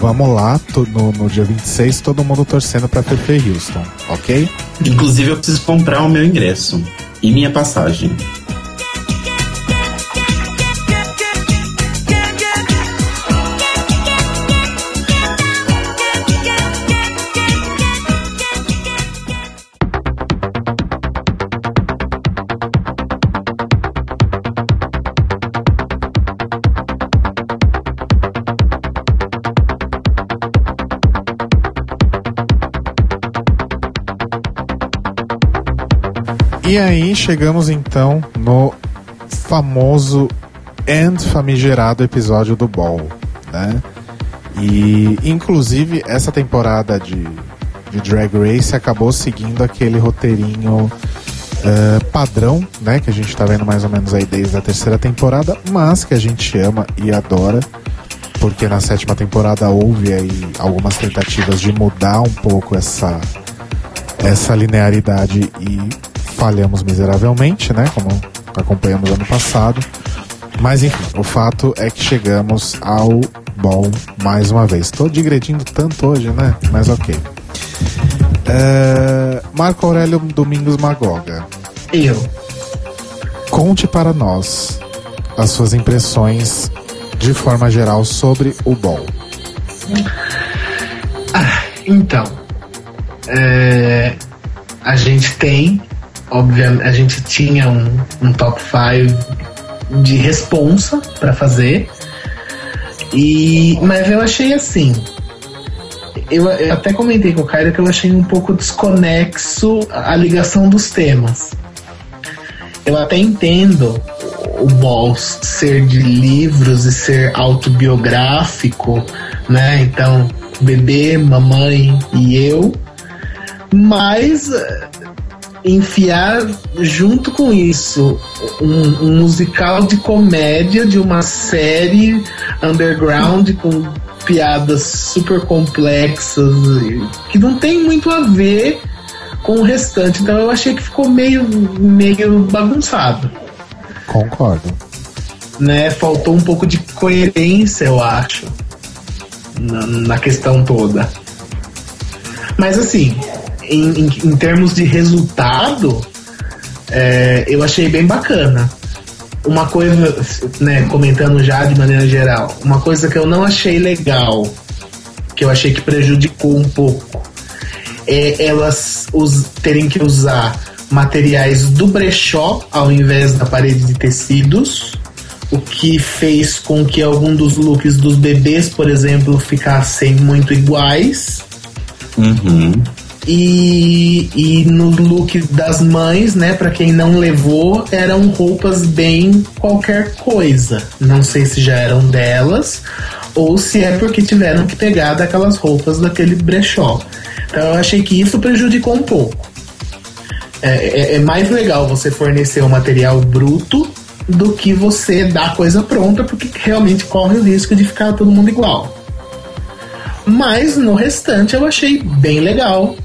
Vamos lá, no, no dia 26, todo mundo torcendo pra Fefe Houston, ok? Inclusive, eu preciso comprar o meu ingresso e minha passagem. E aí chegamos então no famoso and famigerado episódio do Ball, né? E inclusive essa temporada de, de Drag Race acabou seguindo aquele roteirinho eh, padrão, né? Que a gente tá vendo mais ou menos aí desde a terceira temporada, mas que a gente ama e adora. Porque na sétima temporada houve aí algumas tentativas de mudar um pouco essa, essa linearidade e falhamos miseravelmente, né? Como acompanhamos ano passado. Mas enfim, o fato é que chegamos ao bom mais uma vez. Tô digredindo tanto hoje, né? Mas ok. É, Marco Aurélio Domingos Magoga, Eu. conte para nós as suas impressões de forma geral sobre o bom. Então, é, a gente tem, obviamente, a gente tinha um, um top 5 de responsa para fazer, e mas eu achei assim. Eu, eu até comentei com o Caio que eu achei um pouco desconexo a ligação dos temas. Eu até entendo o Balls ser de livros e ser autobiográfico, né? Então, bebê, mamãe e eu. Mas enfiar junto com isso um, um musical de comédia de uma série underground com piadas super complexas que não tem muito a ver com o restante. Então eu achei que ficou meio, meio bagunçado Concordo. né, faltou um pouco de coerência, eu acho, na, na questão toda. Mas assim, em, em, em termos de resultado, é, eu achei bem bacana. Uma coisa, né, comentando já de maneira geral, uma coisa que eu não achei legal, que eu achei que prejudicou um pouco, é elas us- terem que usar materiais do brechó ao invés da parede de tecidos, o que fez com que algum dos looks dos bebês, por exemplo, ficassem muito iguais. Uhum. E, e no look das mães, né, para quem não levou, eram roupas bem qualquer coisa. Não sei se já eram delas ou se é porque tiveram que pegar daquelas roupas daquele brechó. Então eu achei que isso prejudicou um pouco. É, é, é mais legal você fornecer o material bruto do que você dar coisa pronta, porque realmente corre o risco de ficar todo mundo igual. Mas no restante eu achei bem legal,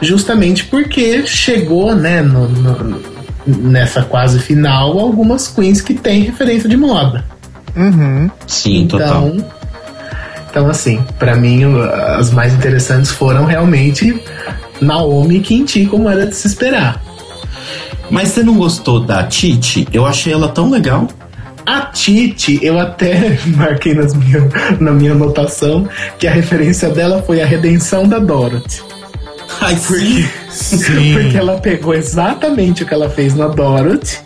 justamente porque chegou, né, no, no, nessa quase final, algumas queens que têm referência de moda. Uhum. Sim, total. Então, então assim, pra mim as mais interessantes foram realmente Naomi e Kinti, como era de se esperar. Mas você não gostou da Titi? Eu achei ela tão legal. A Titi, eu até marquei nas minha, na minha anotação que a referência dela foi a redenção da Dorothy. Ai, sim. Sim. Porque ela pegou exatamente o que ela fez na Dorothy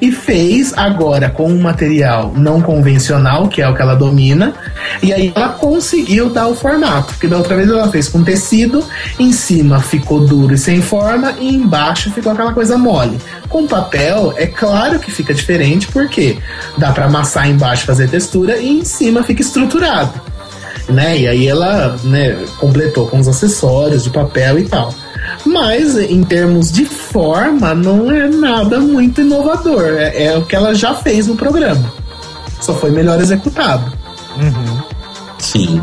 e fez agora com um material não convencional, que é o que ela domina, e aí ela conseguiu dar o formato. Porque da outra vez ela fez com tecido, em cima ficou duro e sem forma, e embaixo ficou aquela coisa mole. Com papel, é claro que fica diferente, porque dá para amassar embaixo e fazer textura, e em cima fica estruturado né? E aí ela né, completou com os acessórios de papel e tal. Mas em termos de forma, não é nada muito inovador. É, é o que ela já fez no programa. Só foi melhor executado. Sim.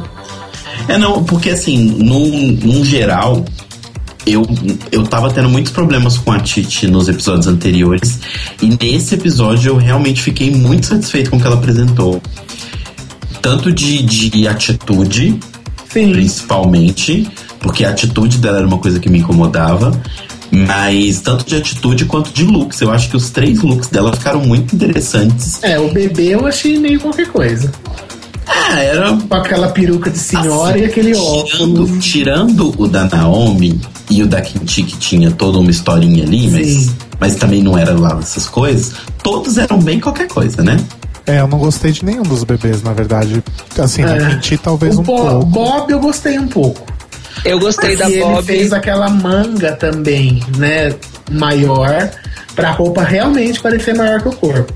É, não, porque assim, num, num geral, eu, eu tava tendo muitos problemas com a Titi nos episódios anteriores. E nesse episódio eu realmente fiquei muito satisfeito com o que ela apresentou. Tanto de, de atitude, Sim. principalmente, porque a atitude dela era uma coisa que me incomodava. Mas tanto de atitude quanto de looks. Eu acho que os três looks dela ficaram muito interessantes. É, o bebê eu achei meio qualquer coisa. Ah, era Com aquela peruca de senhora Assim, e aquele tirando, óculos. tirando o da Naomi e o da Kinti, que tinha toda uma historinha ali, mas, mas também não era lá essas coisas, todos eram bem qualquer coisa, né? É, eu não gostei de nenhum dos bebês, na verdade. Assim, É. Kinti talvez o um Bo- pouco. Bob eu gostei um pouco. Eu gostei da Porque ele Bob. fez aquela manga também, né? Maior, pra roupa realmente parecer maior que o corpo.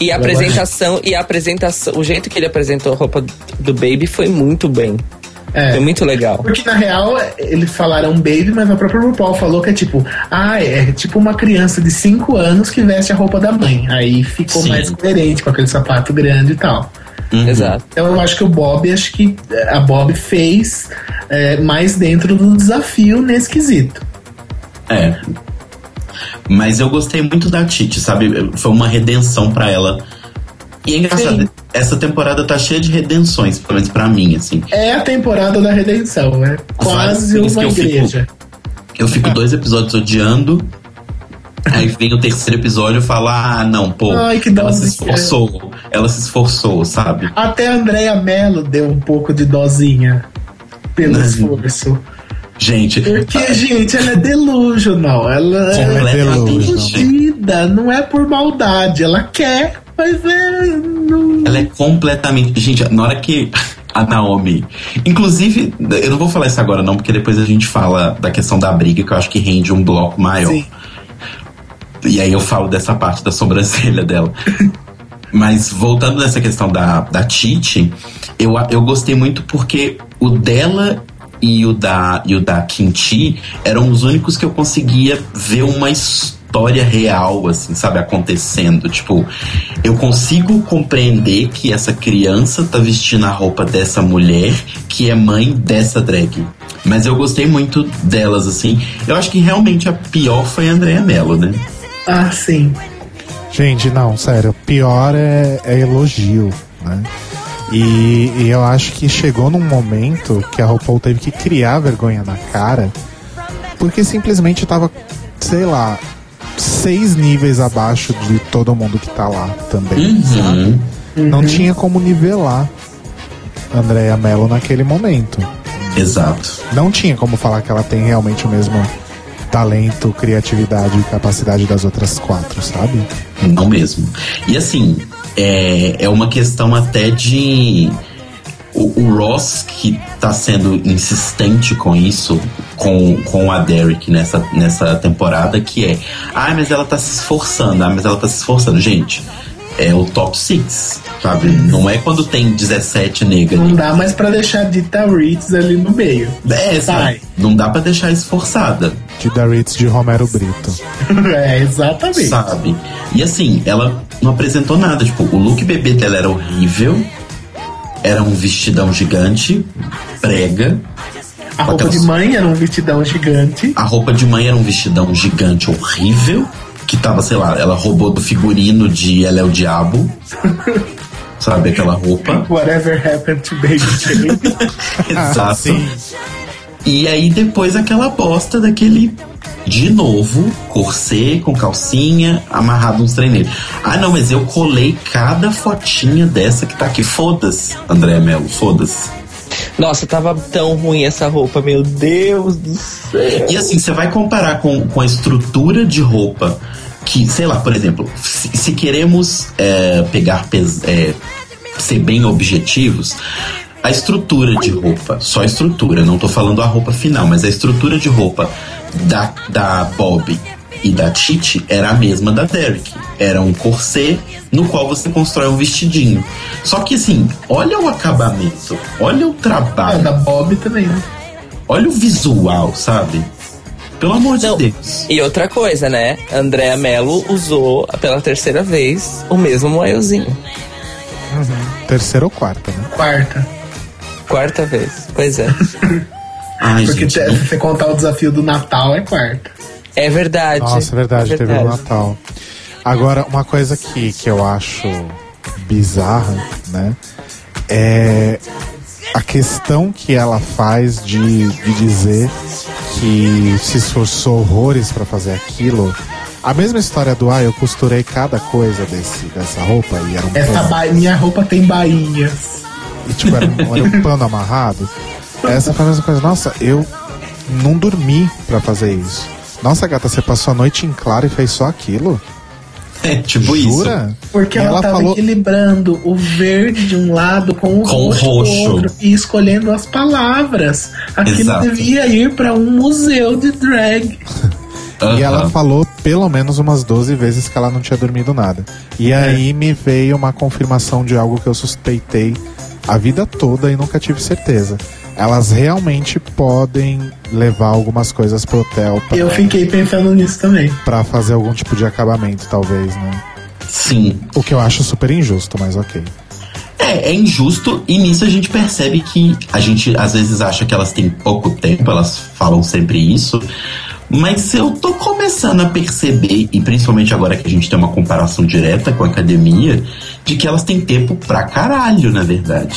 E a apresentação, e a apresentação, o jeito que ele apresentou a roupa do Baby foi muito bem. É. Foi muito legal. Porque na real, eles falaram baby, mas a própria RuPaul falou que é tipo, ah, é tipo uma criança de 5 anos que veste a roupa da mãe. Aí ficou Sim. mais coerente com aquele sapato grande e tal. Uhum. Exato. Então eu acho que o Bob, acho que a Bob fez é, mais dentro do desafio nesse quesito. É. Mas eu gostei muito da Titi, sabe? Foi uma redenção pra ela. E é engraçado, Sim. essa temporada tá cheia de redenções, pelo menos pra mim, assim. É a temporada da redenção, né? Quase uma eu fico- igreja. Eu fico dois episódios odiando. Aí vem o terceiro episódio e fala: Ah, não, pô, Ai, que ela se esforçou. Ela se esforçou, sabe? Até a Andrea Mello deu um pouco de dozinha pelo Uhum. esforço. Gente, Porque, gente, ela é delusional. Ela é completamente. iludida. Não é por maldade. Ela quer, mas é. Não... Ela é completamente. Gente, na hora que a Naomi. Inclusive, eu não vou falar isso agora, não, porque depois a gente fala da questão da briga, que eu acho que rende um bloco maior. Sim. E aí eu falo dessa parte da sobrancelha dela. Mas voltando nessa questão da, da Titi, eu, eu gostei muito porque o dela e o da, e o da Kinti eram os únicos que eu conseguia ver uma história real, assim, sabe, acontecendo. Tipo, eu consigo compreender que essa criança tá vestindo a roupa dessa mulher que é mãe dessa drag. Mas eu gostei muito delas, assim. Eu acho que realmente a pior foi a Andrea Mello, né? Ah, sim. Gente, não, sério, pior é, é elogio, né? E, e eu acho que chegou num momento que a RuPaul teve que criar vergonha na cara, porque simplesmente tava, sei lá, seis níveis abaixo de todo mundo que tá lá também, sabe? Não tinha como nivelar Andrea Mello naquele momento. Exato. Não tinha como falar que ela tem realmente o mesmo talento, criatividade e capacidade das outras quatro, sabe? Não mesmo. E assim, é, é uma questão até de. O, o Ross, que tá sendo insistente com isso, com, com a Derek nessa, nessa temporada, que é, ah, mas ela tá se esforçando, ah, mas ela tá se esforçando. Gente, é o top 6, sabe? Não é quando tem 17 negras. Não dá mais pra deixar Dita Ritz ali no meio. É, sabe? Sai. Não dá pra deixar esforçada. De da Ritz de Romero Brito. é, exatamente. sabe? E assim, ela não apresentou nada. Tipo, o look bebê dela era horrível. Era um vestidão gigante, prega. A roupa aquelas- de mãe era um vestidão gigante. A roupa de mãe era um vestidão gigante, horrível. Que tava, sei lá, ela roubou do figurino de Ela é o Diabo. Sabe, aquela roupa. Whatever happened to Baby Jane. Exato. Sim. E aí depois aquela bosta daquele. De novo, corset com calcinha, amarrado uns treineiros. Ah, não, mas eu colei cada fotinha dessa que tá aqui. Foda-se, André Melo, foda-se. Nossa, tava tão ruim essa roupa, meu Deus do céu. E assim, você vai comparar com, com a estrutura de roupa que, sei lá, por exemplo, se, se queremos é, pegar, é, ser bem objetivos, a estrutura de roupa, só a estrutura, não tô falando a roupa final, mas a estrutura de roupa da, da Bob e da Titi era a mesma da Derek. Era um corset no qual você constrói um vestidinho. Só que assim, olha o acabamento, olha o trabalho, da Bob também, né? olha o visual, sabe? Pelo amor de. Deus. E outra coisa, né? Andréa Mello usou pela terceira vez o mesmo moelzinho. Terceira ou quarta, né? Quarta. Quarta vez. Pois é. Ai, Porque gente, se você contar o desafio do Natal, é quarta. É verdade. Nossa, é verdade, teve o Natal. Agora, uma coisa que, que eu acho bizarra, né? É a questão que ela faz de, de dizer que se esforçou horrores pra fazer aquilo. A mesma história do ah, eu costurei cada coisa desse, dessa roupa e era um Essa ba... minha roupa tem bainhas. E, tipo, era um, era um pano amarrado. Essa foi a mesma coisa. Nossa, eu não dormi pra fazer isso. Nossa, gata, você passou a noite em claro e fez só aquilo? É tipo isso. Jura? Porque E ela, tava falou. equilibrando o verde de um lado com o Com roxo, roxo. do outro e escolhendo as palavras. Aquilo Exato. devia ir pra um museu de drag. E ela falou pelo menos umas 12 vezes que ela não tinha dormido nada. E aí me veio uma confirmação de algo que eu suspeitei a vida toda e nunca tive certeza. Elas realmente podem levar algumas coisas pro hotel pra, Eu fiquei pensando nisso também. pra fazer algum tipo de acabamento, talvez, né? Sim. O que eu acho super injusto, mas ok. É, é injusto e nisso a gente percebe que a gente às vezes acha que elas têm pouco tempo, elas falam sempre isso. Mas eu tô começando a perceber, e principalmente agora que a gente tem uma comparação direta com a academia, de que elas têm tempo pra caralho, na verdade.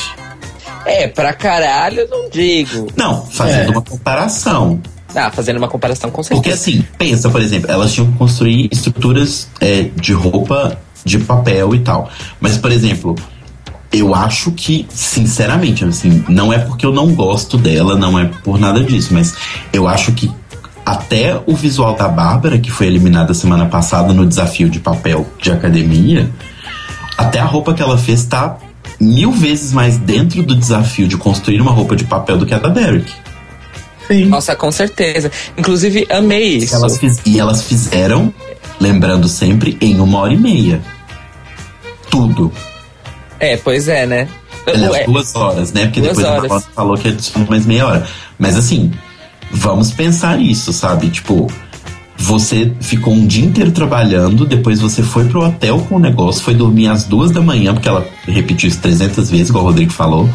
É, pra caralho, não digo. Não, fazendo É. uma comparação. Ah, fazendo uma comparação com Porque certeza. assim, pensa, por exemplo, elas tinham que construir estruturas é, de roupa de papel e tal. Mas, por exemplo, eu acho que, sinceramente, assim, não é porque eu não gosto dela, não é por nada disso, mas eu acho que até o visual da Bárbara, que foi eliminada semana passada no desafio de papel de academia, até a roupa que ela fez tá mil vezes mais dentro do desafio de construir uma roupa de papel do que a da Derek. Sim. Nossa, com certeza. Inclusive, amei isso. Elas fiz- e elas fizeram, lembrando sempre, em uma hora e meia. Tudo. É, pois é, né? Aliás, duas horas, né? Porque Duas depois a horas. Marcos falou que adicionou mais meia hora. Mas assim, vamos pensar isso, sabe? Tipo, você ficou um dia inteiro trabalhando, depois você foi pro hotel com o negócio, foi dormir às duas da manhã, porque ela repetiu isso 300 vezes, igual o Rodrigo falou.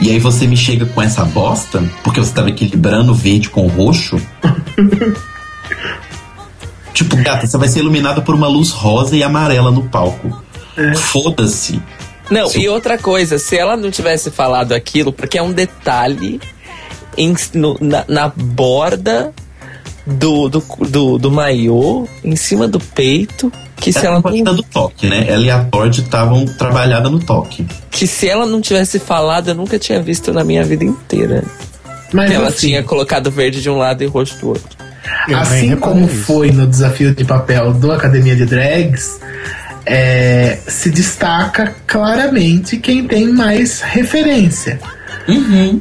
E aí você me chega com essa bosta, porque você tava equilibrando o verde com o roxo. tipo, gata, você vai ser iluminada por uma luz rosa e amarela no palco. Foda-se. Não, e outra coisa, se ela não tivesse falado aquilo, porque é um detalhe em- no- na, na borda do, do, do, do maiô, em cima do peito, que se, ela não, do toque, né? Ela e a Tord estavam trabalhada no toque. que se ela não tivesse falado, eu nunca tinha visto na minha vida inteira. Mas Que ela assim, tinha colocado verde de um lado e roxo do outro. Assim como isso. foi no desafio de papel do Academia de Drags, é, se destaca claramente quem tem mais referência.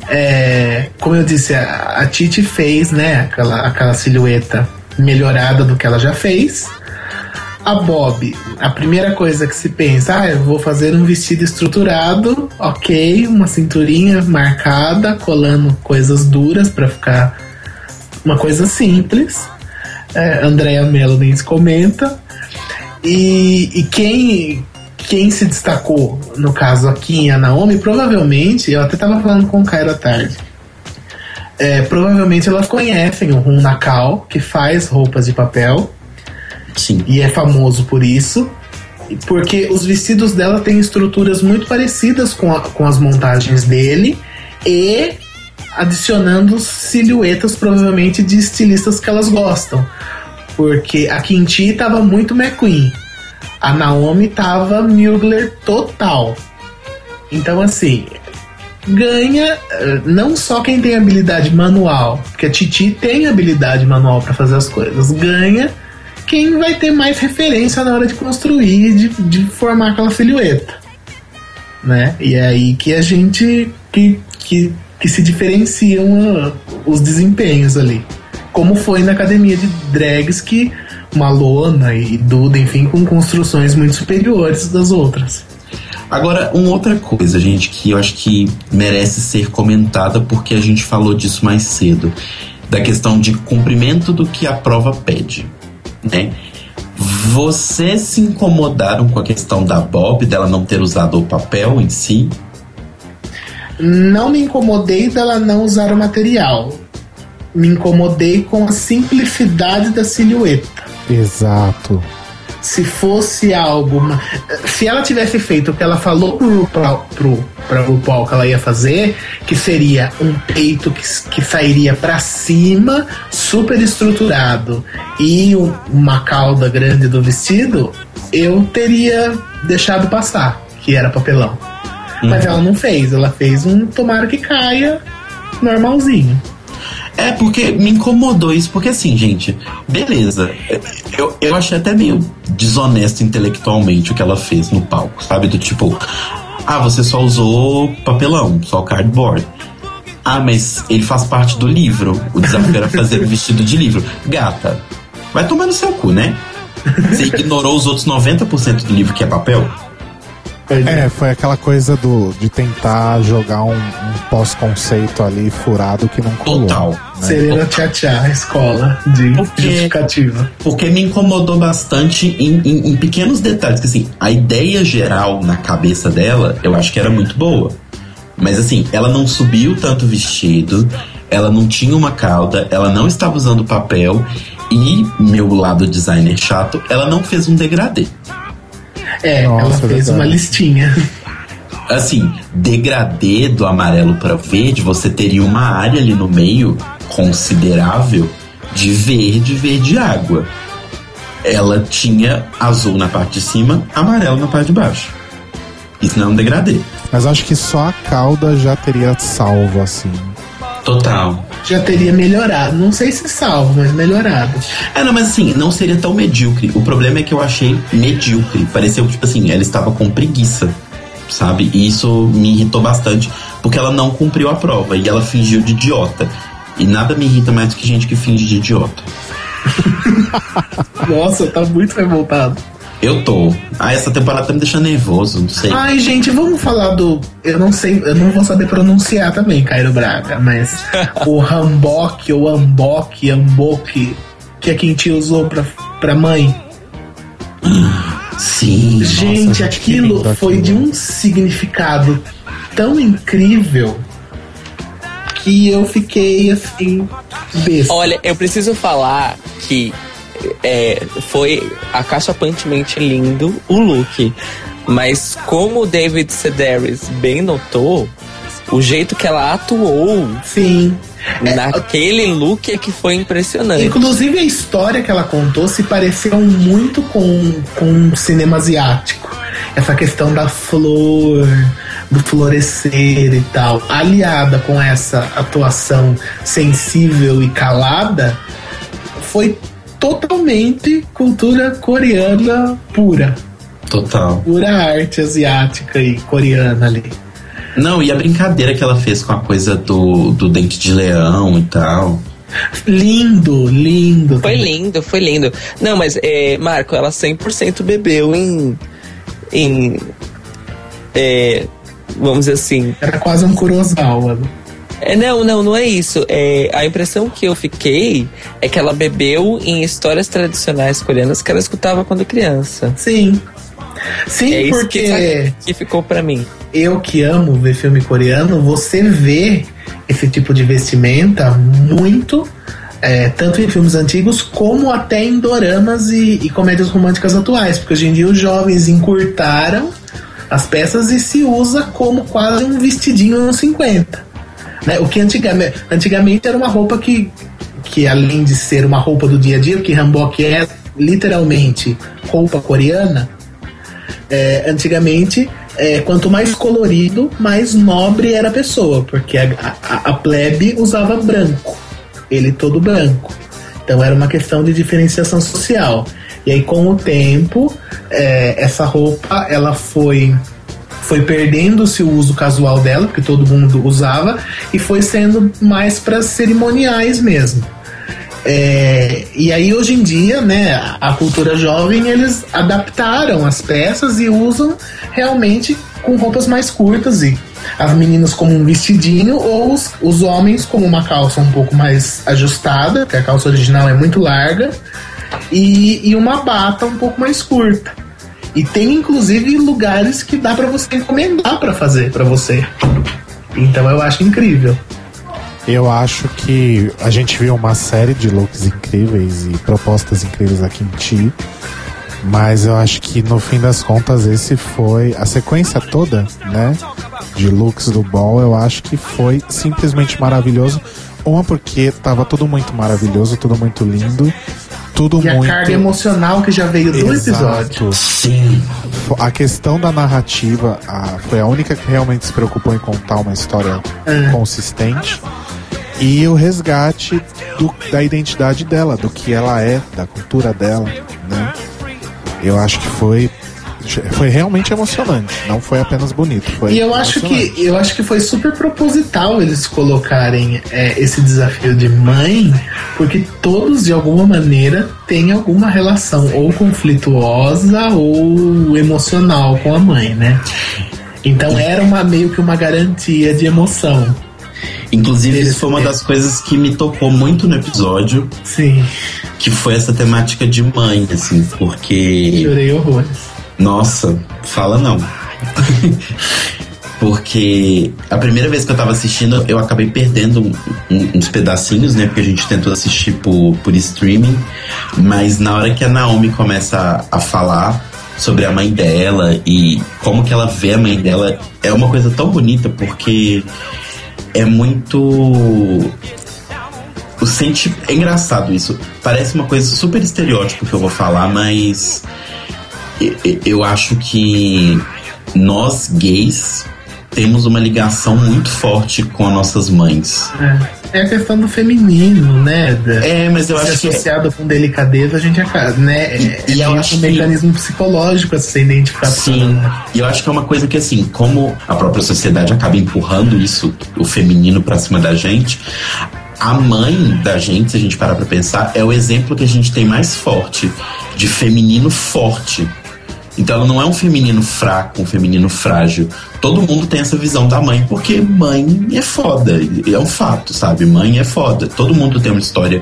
É, como eu disse, a, a Titi fez, né, aquela, aquela silhueta melhorada do que ela já fez. A Bob, a primeira coisa que se pensa, ah, eu vou fazer um vestido estruturado, ok, uma cinturinha marcada, colando coisas duras pra ficar uma coisa simples. É, Andrea se comenta. E, e quem, quem se destacou, no caso aqui em a Naomi, provavelmente, eu até tava falando com o Cairo à tarde. É, provavelmente elas conhecem o Rum Nakao, que faz roupas de papel Sim. e é famoso por isso. Porque os vestidos dela têm estruturas muito parecidas com, a- com as montagens dele e adicionando silhuetas provavelmente de estilistas que elas gostam. Porque a Kinti tava muito McQueen, a Naomi tava Mugler total. Então assim, ganha eh, não só quem tem habilidade manual, porque a Titi tem habilidade manual para fazer as coisas, ganha quem vai ter mais referência na hora de construir, de, de formar aquela silhueta. Né? E é aí que a gente que, que, que se diferenciam ah, os desempenhos ali. Como foi na academia de drags que Malona e Duda, enfim, com construções muito superiores das outras. Agora, uma outra coisa, gente, que eu acho que merece ser comentada porque a gente falou disso mais cedo, da questão de cumprimento do que a prova pede, né? Vocês se incomodaram com a questão da Bob, dela não ter usado o papel em si? Não me incomodei dela não usar o material. Me incomodei com a simplicidade da silhueta. Exato. Se fosse algo. Se ela tivesse feito o que ela falou pro RuPaul, pro, pra RuPaul que ela ia fazer, que seria um peito que, que sairia pra cima, super estruturado, e um- uma cauda grande do vestido, eu teria deixado passar, que era papelão. Mas ela não fez, ela fez um tomara que caia normalzinho. É, porque me incomodou isso, porque assim, gente, beleza. Eu, eu achei até meio desonesto intelectualmente o que ela fez no palco, sabe? Do tipo, ah, você só usou papelão, só cardboard. Ah, mas ele faz parte do livro. O desafio era fazer o vestido de livro. Gata, vai tomar no seu cu, né? Você ignorou os outros 90% do livro que é papel? É, foi aquela coisa do de tentar jogar um, um pós-conceito ali furado que não colou. Total. né? Serena Tchá Tchá, escola de Por quê? justificativa. Porque me incomodou bastante em, em- em pequenos detalhes. Que assim, a ideia geral na cabeça dela, eu acho que era muito boa. Mas assim, ela não subiu tanto o vestido, ela não tinha uma cauda, ela não estava usando papel. E, meu lado designer chato, ela não fez um degradê. É, Nossa, ela é fez verdade. uma listinha. Assim, degradê do amarelo para verde, você teria uma área ali no meio considerável de verde, verde água. Ela tinha azul na parte de cima, amarelo na parte de baixo. Isso não é um degradê. Mas acho que só a cauda já teria salvo, assim. Total. Já teria melhorado. Não sei se salvo, mas melhorado. É, não, mas assim, não seria tão medíocre. O problema é que eu achei medíocre. Pareceu que, tipo assim, ela estava com preguiça, sabe? E isso me irritou bastante, porque ela não cumpriu a prova e ela fingiu de idiota. E nada me irrita mais do que gente que finge de idiota. Nossa, tá muito revoltado. Eu tô. Ah, essa temporada tá me deixando nervoso, não sei. Ai, gente, vamos falar do. Eu não sei, eu não vou saber pronunciar também, Cairo Braga, mas o Rambok ou Ambok, Ambok, que a Quinti usou pra, pra mãe. Sim. Gente, gente, que aquilo foi aquilo. de um significado tão incrível que eu fiquei assim, besta. Olha, eu preciso falar que é, foi acachapantemente lindo o look. Mas como o David Sedaris bem notou, o jeito que ela atuou Sim. naquele look é que foi impressionante. Inclusive a história que ela contou se pareceu muito com, com o cinema asiático. Essa questão da flor, do florescer e tal, aliada com essa atuação sensível e calada, foi totalmente cultura coreana pura. Total. Pura arte asiática e coreana ali. Não, e a brincadeira que ela fez com a coisa do, do dente de leão e tal. Lindo, lindo. Foi lindo, foi lindo. Não, mas, é, Marco, ela 100% bebeu em. em. é, vamos dizer assim. Era quase um Kurosawa. É, não, não, não é isso. É, a impressão que eu fiquei é que ela bebeu em histórias tradicionais coreanas que ela escutava quando criança. Sim. Sim, é isso porque que, que ficou pra mim. eu que amo ver filme coreano, você vê esse tipo de vestimenta muito, é, tanto em filmes antigos como até em doramas e, e comédias românticas atuais, porque hoje em dia os jovens encurtaram as peças e se usa como quase um vestidinho anos 50. Né? O que antigamente, antigamente era uma roupa que, que além de ser uma roupa do dia a dia, porque hanbok é literalmente roupa coreana, é, antigamente, é, quanto mais colorido, mais nobre era a pessoa, porque a, a, a plebe usava branco, ele todo branco. Então era uma questão de diferenciação social. E aí, com o tempo, é, essa roupa ela foi foi perdendo-se o uso casual dela, porque todo mundo usava, e foi sendo mais para cerimoniais mesmo. É, e aí hoje em dia, né, a cultura jovem, eles adaptaram as peças e usam realmente com roupas mais curtas e as meninas como um vestidinho ou os, os homens como uma calça um pouco mais ajustada, que a calça original é muito larga, e, e uma bata um pouco mais curta. E tem inclusive lugares que dá pra você encomendar pra fazer pra você. Então eu acho incrível. Eu acho que a gente viu uma série de looks incríveis e propostas incríveis aqui em Ti. Mas eu acho que no fim das contas esse foi a sequência toda, né, de looks do Ball, eu acho que foi simplesmente maravilhoso. Uma porque tava tudo muito maravilhoso, tudo muito lindo, tudo E a muito carga emocional que já veio do episódio. Exato. Sim. A questão da narrativa a- foi a única que realmente se preocupou em contar uma história É. consistente. E o resgate do- da identidade dela, do que ela é, da cultura dela, né? Eu acho que foi foi realmente emocionante, não foi apenas bonito, foi E eu acho que eu acho que foi super proposital eles colocarem é, esse desafio de mãe, porque todos de alguma maneira têm alguma relação ou conflituosa ou emocional com a mãe, né? Então era uma meio que uma garantia de emoção. Inclusive, isso foi uma das coisas que me tocou muito no episódio, Sim, que foi essa temática de mãe, assim, porque. chorei horrores. Nossa, fala não. Porque a primeira vez que eu tava assistindo, eu acabei perdendo um- um- uns pedacinhos, né? Porque a gente tentou assistir por, por streaming. Mas na hora que a Naomi começa a, a falar sobre a mãe dela e como que ela vê a mãe dela, é uma coisa tão bonita porque é muito. O senti... É engraçado isso. Parece uma coisa super estereótipo que eu vou falar, mas eu acho que nós gays temos uma ligação muito forte com as nossas mães. É, é a questão do feminino, né? Da, É, mas eu acho que associado com delicadeza, a gente acaba, né? É, E eu é acho um que- mecanismo psicológico a ser identificado. Sim, e eu acho que é uma coisa que assim, como a própria sociedade acaba empurrando isso, o feminino pra cima da gente, a mãe da gente, se a gente parar pra pensar, é o exemplo que a gente tem mais forte de feminino forte. Então ela não é um feminino fraco, um feminino frágil. Todo mundo tem essa visão da mãe, porque mãe é foda. É um fato, sabe? Mãe é foda. Todo mundo tem uma história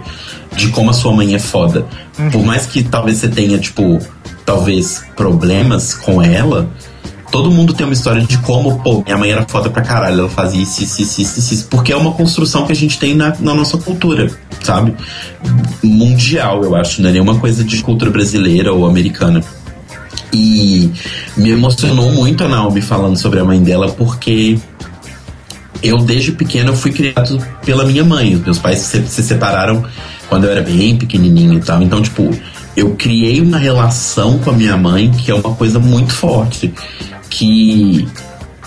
de como a sua mãe é foda. Por mais que talvez você tenha, tipo, talvez problemas com ela, todo mundo tem uma história de como, pô, minha mãe era foda pra caralho, ela fazia isso, isso, isso, isso, isso, isso, porque é uma construção que a gente tem na, na nossa cultura, sabe? Mundial, eu acho, não é nenhuma coisa de cultura brasileira ou americana. E me emocionou muito a Naomi falando sobre a mãe dela, porque eu desde pequeno fui criado pela minha mãe. Os meus pais se, se separaram quando eu era bem pequenininho e tal. Então, tipo, eu criei uma relação com a minha mãe que é uma coisa muito forte, que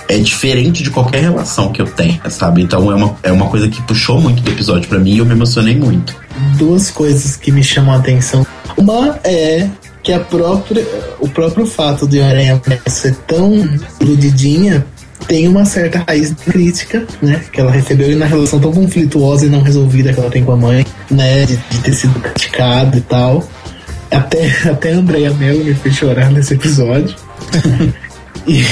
é diferente de qualquer relação que eu tenha, sabe? Então é uma, é uma coisa que puxou muito do episódio pra mim e eu me emocionei muito. duas coisas que me chamam a atenção. Uma é que a própria, o próprio fato de Aranha ser tão grudidinha tem uma certa raiz crítica, né? Que ela recebeu na relação tão conflituosa e não resolvida que ela tem com a mãe, né? De, de ter sido criticado e tal. Até, até a Andrea Mello me fez chorar nesse episódio. e,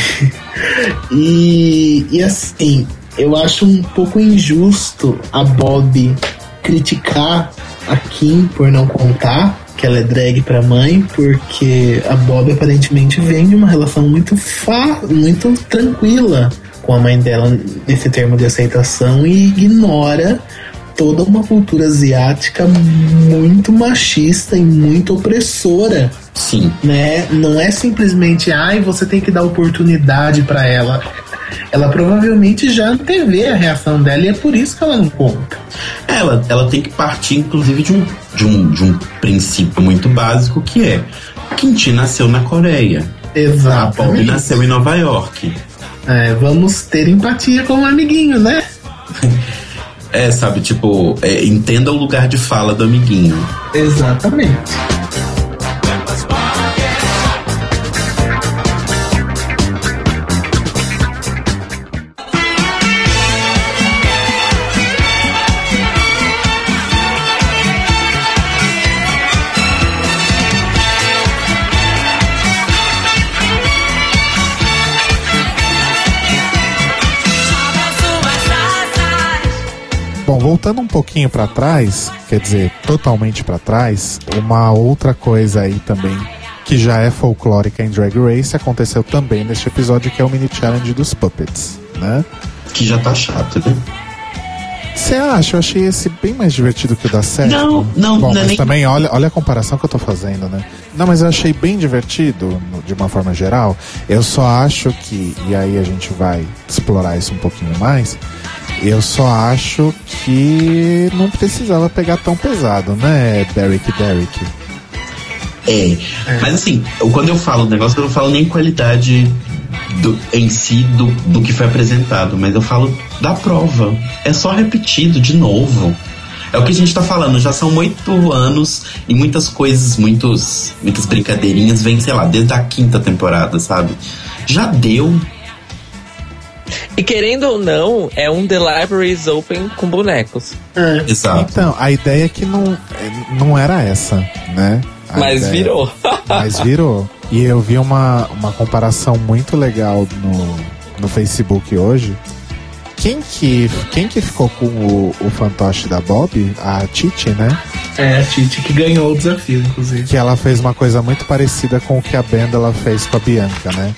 e, e assim, eu acho um pouco injusto a Bob criticar a Kim por não contar que ela é drag pra mãe, porque a Bob aparentemente vem de uma relação muito fa muito tranquila com a mãe dela nesse termo de aceitação e ignora toda uma cultura asiática muito machista e muito opressora Sim. né? Não é simplesmente, ai, você tem que dar oportunidade pra ela. Ela provavelmente já antevê a reação dela e é por isso que ela não conta. Ela, ela tem que partir, inclusive, de um, de, um, de um princípio muito básico que é Quintin nasceu na Coreia. A Bob Exatamente. nasceu em Nova York. É, vamos ter empatia com o amiguinho, né? É, sabe, tipo, é, entenda o lugar de fala do amiguinho. Exatamente. Voltando um pouquinho pra trás, quer dizer, totalmente pra trás, uma outra coisa aí também que já é folclórica em Drag Race aconteceu também neste episódio que é o mini challenge dos puppets, né? Que já tá chato, né? Você acha? Eu achei esse bem mais divertido que o da série. Não, não, Bom, não é mas nem- também olha, olha a comparação que eu tô fazendo, né? Não, mas eu achei bem divertido, no- de uma forma geral. Eu só acho que, e aí a gente vai explorar isso um pouquinho mais. Eu só acho que não precisava pegar tão pesado, né, Derek Derek? É. Mas assim, eu- quando eu falo o negócio, eu não falo nem qualidade do- em si do, do que foi apresentado, mas eu falo da prova. É só repetido de novo. É o que a gente tá falando, já são oito anos e muitas coisas, muitos, muitas brincadeirinhas vêm, sei lá, desde a quinta temporada, sabe? Já deu. E querendo ou não, é um The Libraries Open com bonecos. É. Exato. Então, a ideia é que não, não era essa, né? A Mas ideia- virou. Mas virou. E eu vi uma, uma comparação muito legal no, no Facebook hoje. Quem que, quem que ficou com o, o fantoche da Bob? A Titi, né? É a Titi que ganhou o desafio, inclusive. Que ela fez uma coisa muito parecida com o que a Benda ela fez com a Bianca, né?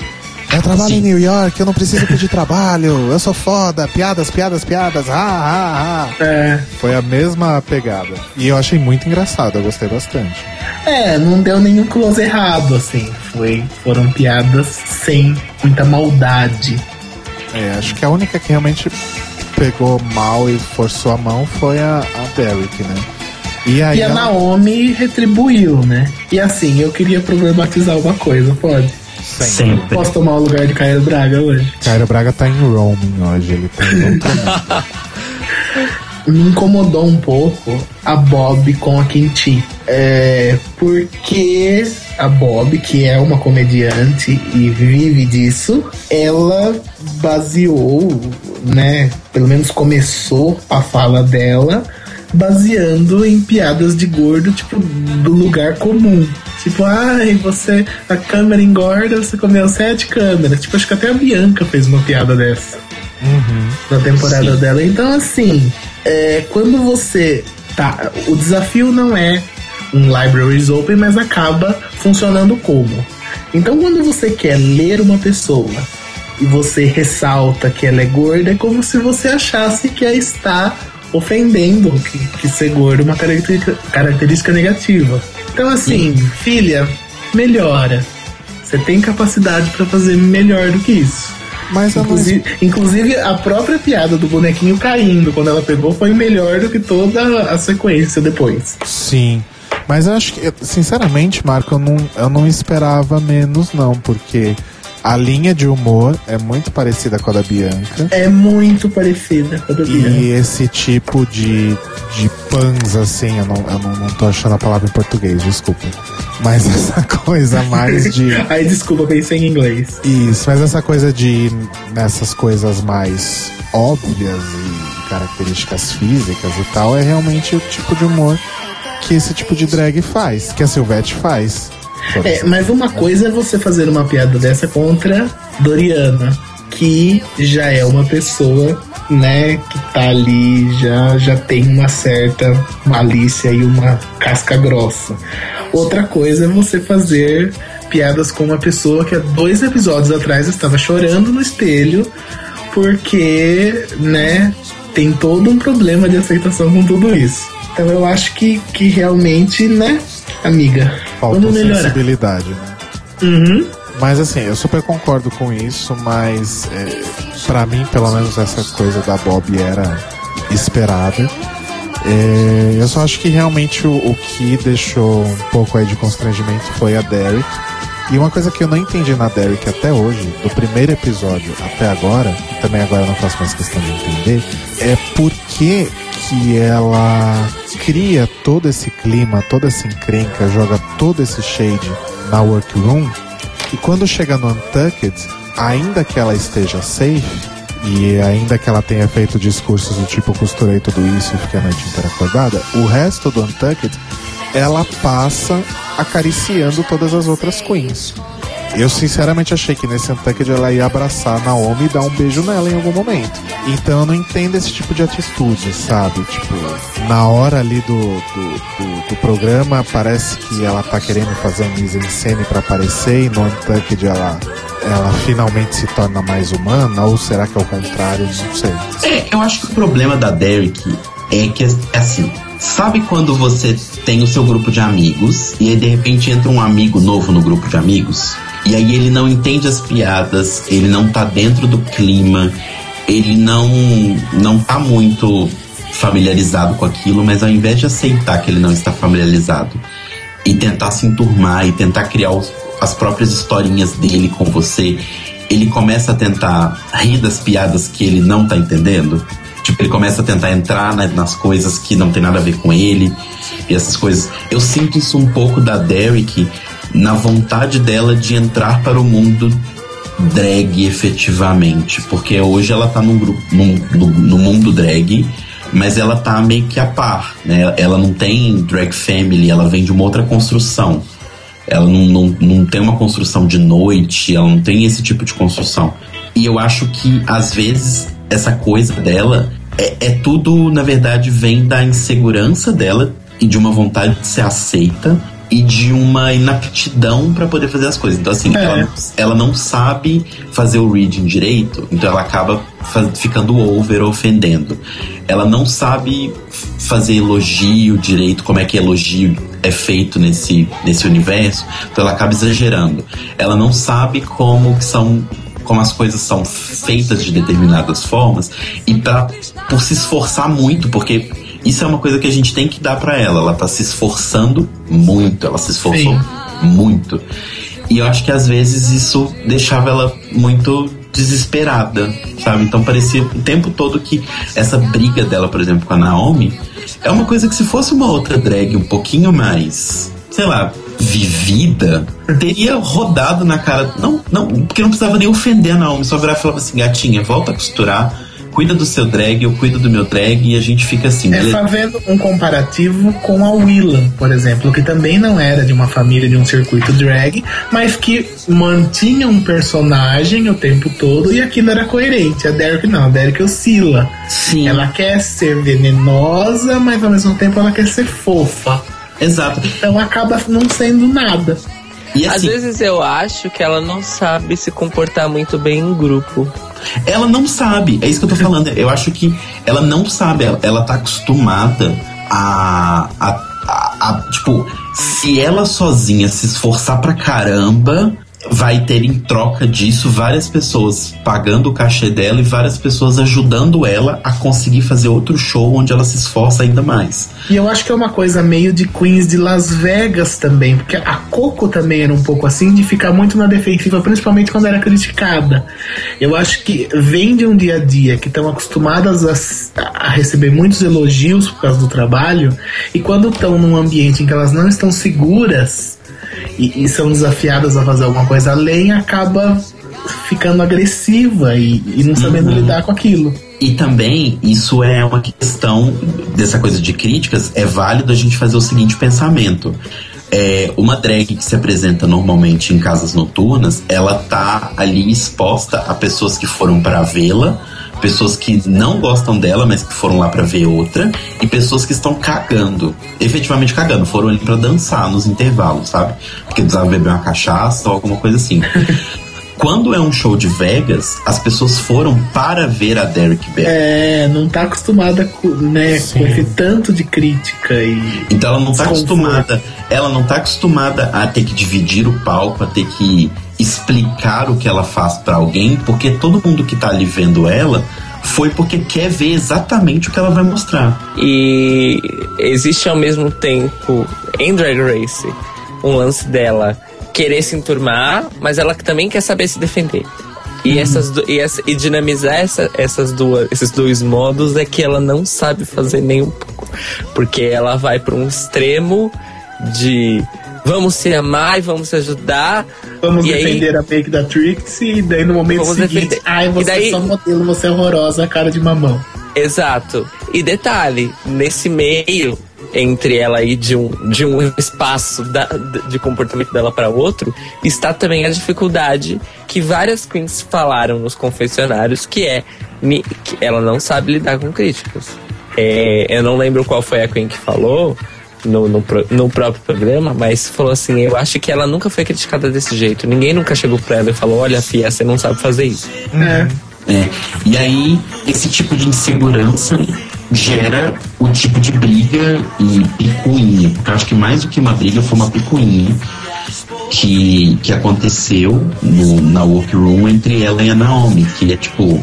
Eu trabalho Sim. em New York, eu não preciso pedir trabalho, eu sou foda, piadas, piadas, piadas, ah, ah, ah. É. Foi a mesma pegada. E eu achei muito engraçado, eu gostei bastante. É, não deu nenhum close errado, assim. Foi, foram piadas sem muita maldade. É, acho que a única que realmente pegou mal e forçou a mão foi a, a Derek, né? E aí E a ela- Naomi retribuiu, né? E assim, eu queria problematizar uma coisa, pode? Sempre. Posso tomar o lugar de Caio Braga hoje? Cairo Braga tá em roaming hoje, ele tá em me incomodou um pouco a Bob com a Quinti. É, porque a Bob, que é uma comediante e vive disso, ela baseou, né? Pelo menos começou a fala dela baseando em piadas de gordo, tipo, do lugar comum. Tipo, ai, você, a câmera engorda, você comeu sete câmeras. Tipo, acho que até a Bianca fez uma piada dessa na temporada Sim. dela. Então, assim, é, quando você. Tá, o desafio não é um Libraries Open, mas acaba funcionando como? Então, quando você quer ler uma pessoa e você ressalta que ela é gorda, é como se você achasse que ela está ofendendo que, que ser gordo é uma característica, característica negativa. Então, assim, filha, melhora. Você tem capacidade para fazer melhor do que isso. Mas eu não, Inclusive, inclusive, a própria piada do bonequinho caindo quando ela pegou foi melhor do que toda a sequência depois. Sim. Mas eu acho que, sinceramente, Marco, eu não, eu não esperava menos, não, porque A linha de humor é muito parecida com a da Bianca. É muito parecida com a da Bianca. E esse tipo de, de pans, assim, eu, não, eu não, não tô achando a palavra em português, desculpa. Mas essa coisa mais de. Ai, desculpa, pensei em inglês. Isso, mas essa coisa de nessas coisas mais óbvias e características físicas e tal é realmente o tipo de humor que esse tipo de drag faz, que a Silvete faz. É, mas uma coisa é você fazer uma piada dessa contra Doriana, que já é uma pessoa, né, que tá ali, já, já tem uma certa malícia e uma casca grossa. Outra coisa é você fazer piadas com uma pessoa que há dois episódios atrás estava chorando no espelho porque, né, tem todo um problema de aceitação com tudo isso. Então eu acho que, que realmente, né, amiga, Falta vamos melhorar. sensibilidade, né? Uhum. Mas assim, eu super concordo com isso, mas é, para mim, pelo menos, essa coisa da Bob era esperada. É, eu só acho que realmente o, o que deixou um pouco aí de constrangimento foi a Derek. E uma coisa que eu não entendi na Derek até hoje, do primeiro episódio até agora, e também agora eu não faço mais questão de entender, é por que, que ela cria todo esse clima, toda essa encrenca, joga todo esse shade na workroom e quando chega no Untucked, ainda que ela esteja safe, e ainda que ela tenha feito discursos do tipo costurei tudo isso e fiquei a noite inteira acordada, o resto do Untucked, ela passa acariciando todas as outras queens. Eu sinceramente achei que nesse Untucked ela ia abraçar a Naomi e dar um beijo nela em algum momento. Então eu não entendo esse tipo de atitude, sabe? Tipo, na hora ali do, do, do, do programa, parece que ela tá querendo fazer um mise-en-scène pra aparecer e no Untucked ela, ela finalmente se torna mais humana, ou será que é o contrário? Não sei. É, eu acho que o problema da Derek é que é assim. Sabe quando você tem o seu grupo de amigos e aí de repente entra um amigo novo no grupo de amigos? E aí ele não entende as piadas, ele não tá dentro do clima, ele não não tá muito familiarizado com aquilo, mas ao invés de aceitar que ele não está familiarizado e tentar se enturmar e tentar criar os- as próprias historinhas dele com você, ele começa a tentar rir das piadas que ele não tá entendendo. Tipo, ele começa a tentar entrar na- nas coisas que não tem nada a ver com ele e essas coisas. Eu sinto isso um pouco da Derek na vontade dela de entrar para o mundo drag efetivamente, porque hoje ela tá num grupo num, no, mundo drag, mas ela tá meio que a par, né? Ela não tem drag family, ela vem de uma outra construção. Ela não, não, não tem uma construção de noite, ela não tem esse tipo de construção. E eu acho que às vezes essa coisa dela é, é tudo, na verdade, vem da insegurança dela e de uma vontade de ser aceita e de uma inaptidão para poder fazer as coisas. Então, assim, É. ela, não- ela não sabe fazer o reading direito, então ela acaba ficando over, ofendendo. Ela não sabe fazer elogio direito, como é que elogio é feito nesse, nesse universo, então ela acaba exagerando. Ela não sabe como que são como as coisas são feitas de determinadas formas e pra, por se esforçar muito, porque isso é uma coisa que a gente tem que dar pra ela. Ela tá se esforçando muito, ela se esforçou Sim. muito. E eu acho que às vezes isso deixava ela muito desesperada, sabe? Então parecia o tempo todo que essa briga dela, por exemplo, com a Naomi, é uma coisa que se fosse uma outra drag um pouquinho mais, sei lá, vivida, teria rodado na cara. Não, não, porque não precisava nem ofender a Naomi, só virar e falava assim, gatinha, volta a costurar, cuida do seu drag, eu cuido do meu drag e a gente fica assim, É beleza? fazendo um comparativo com a Willam, por exemplo, que também não era de uma família de um circuito drag, mas que mantinha um personagem o tempo todo e aquilo era coerente. A Derek não, a Derek oscila. Sim. Ela quer ser venenosa, mas ao mesmo tempo ela quer ser fofa. Exato. Então acaba não sendo nada. E Às assim, vezes eu acho que ela não sabe se comportar muito bem em grupo. Ela não sabe, é isso que eu tô falando. Eu acho que ela não sabe, ela, ela tá acostumada a, a, a, a, Tipo, se ela sozinha se esforçar pra caramba, vai ter em troca disso várias pessoas pagando o cachê dela e várias pessoas ajudando ela a conseguir fazer outro show onde ela se esforça ainda mais. E eu acho que é uma coisa meio de Queens de Las Vegas também, porque a Coco também era um pouco assim, de ficar muito na defensiva, principalmente quando era criticada. Eu acho que vem de um dia a dia que estão acostumadas a, a receber muitos elogios por causa do trabalho, e quando estão num ambiente em que elas não estão seguras e, e são desafiadas a fazer alguma coisa além, acaba ficando agressiva e, e não sabendo lidar com aquilo. E também, isso é uma questão dessa coisa de críticas, é válido a gente fazer o seguinte pensamento. É, uma drag que se apresenta normalmente em casas noturnas, ela tá ali exposta a pessoas que foram para vê-la, pessoas que não gostam dela, mas que foram lá para ver outra, e pessoas que estão cagando, efetivamente cagando, foram ali para dançar nos intervalos, sabe? Porque precisavam beber uma cachaça ou alguma coisa assim. Quando é um show de Vegas, as pessoas foram para ver a Derek Bell. É, não tá acostumada com, né, com esse tanto de crítica e. Então ela não tá Desconforto. acostumada, ela não tá acostumada a ter que dividir o palco, a ter que explicar o que ela faz pra alguém, porque todo mundo que tá ali vendo ela foi porque quer ver exatamente o que ela vai mostrar. E existe ao mesmo tempo em Drag Race um lance dela querer se enturmar, mas ela também quer saber se defender. E, essas, du- e, essa- e dinamizar essa- essas duas, esses dois modos é que ela não sabe fazer nem um pouco. Porque ela vai para um extremo de vamos se amar e vamos se ajudar. Vamos e aí- defender a make da Trixie e daí no momento seguinte, defender. ai, E você daí- é só modelo, você é horrorosa, cara de mamão. Exato. E detalhe, nesse meio entre ela ir de um, de um espaço da- de comportamento dela para outro, está também a dificuldade que várias queens falaram nos confessionários, que é que ela não sabe lidar com críticas. É, eu não lembro qual foi a queen que falou no, no, no próprio programa, mas falou assim: eu acho que ela nunca foi criticada desse jeito. Ninguém nunca chegou pra ela e falou: olha, Fia, você não sabe fazer isso. É. É, e aí, esse tipo de insegurança gera o tipo de briga e picuinha. Porque eu acho que mais do que uma briga foi uma picuinha que, que aconteceu no, na workroom entre ela e a Naomi. Que é tipo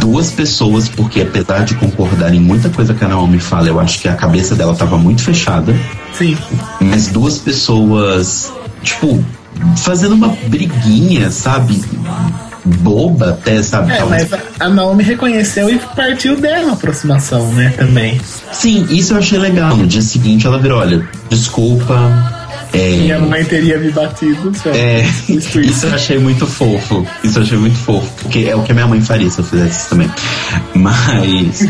duas pessoas, porque apesar de concordar em muita coisa que a Naomi fala, eu acho que a cabeça dela tava muito fechada Sim. mas duas pessoas, tipo, fazendo uma briguinha, sabe? Boba até, sabe? É, Talvez- mas a, a Naomi reconheceu e partiu dela a aproximação, né, também. Sim, isso eu achei legal. No dia seguinte ela virou, olha, desculpa. É, Minha mãe teria me batido. eu é, visto isso eu achei muito fofo. Isso eu achei muito fofo. Porque é o que a minha mãe faria se eu fizesse isso também. Mas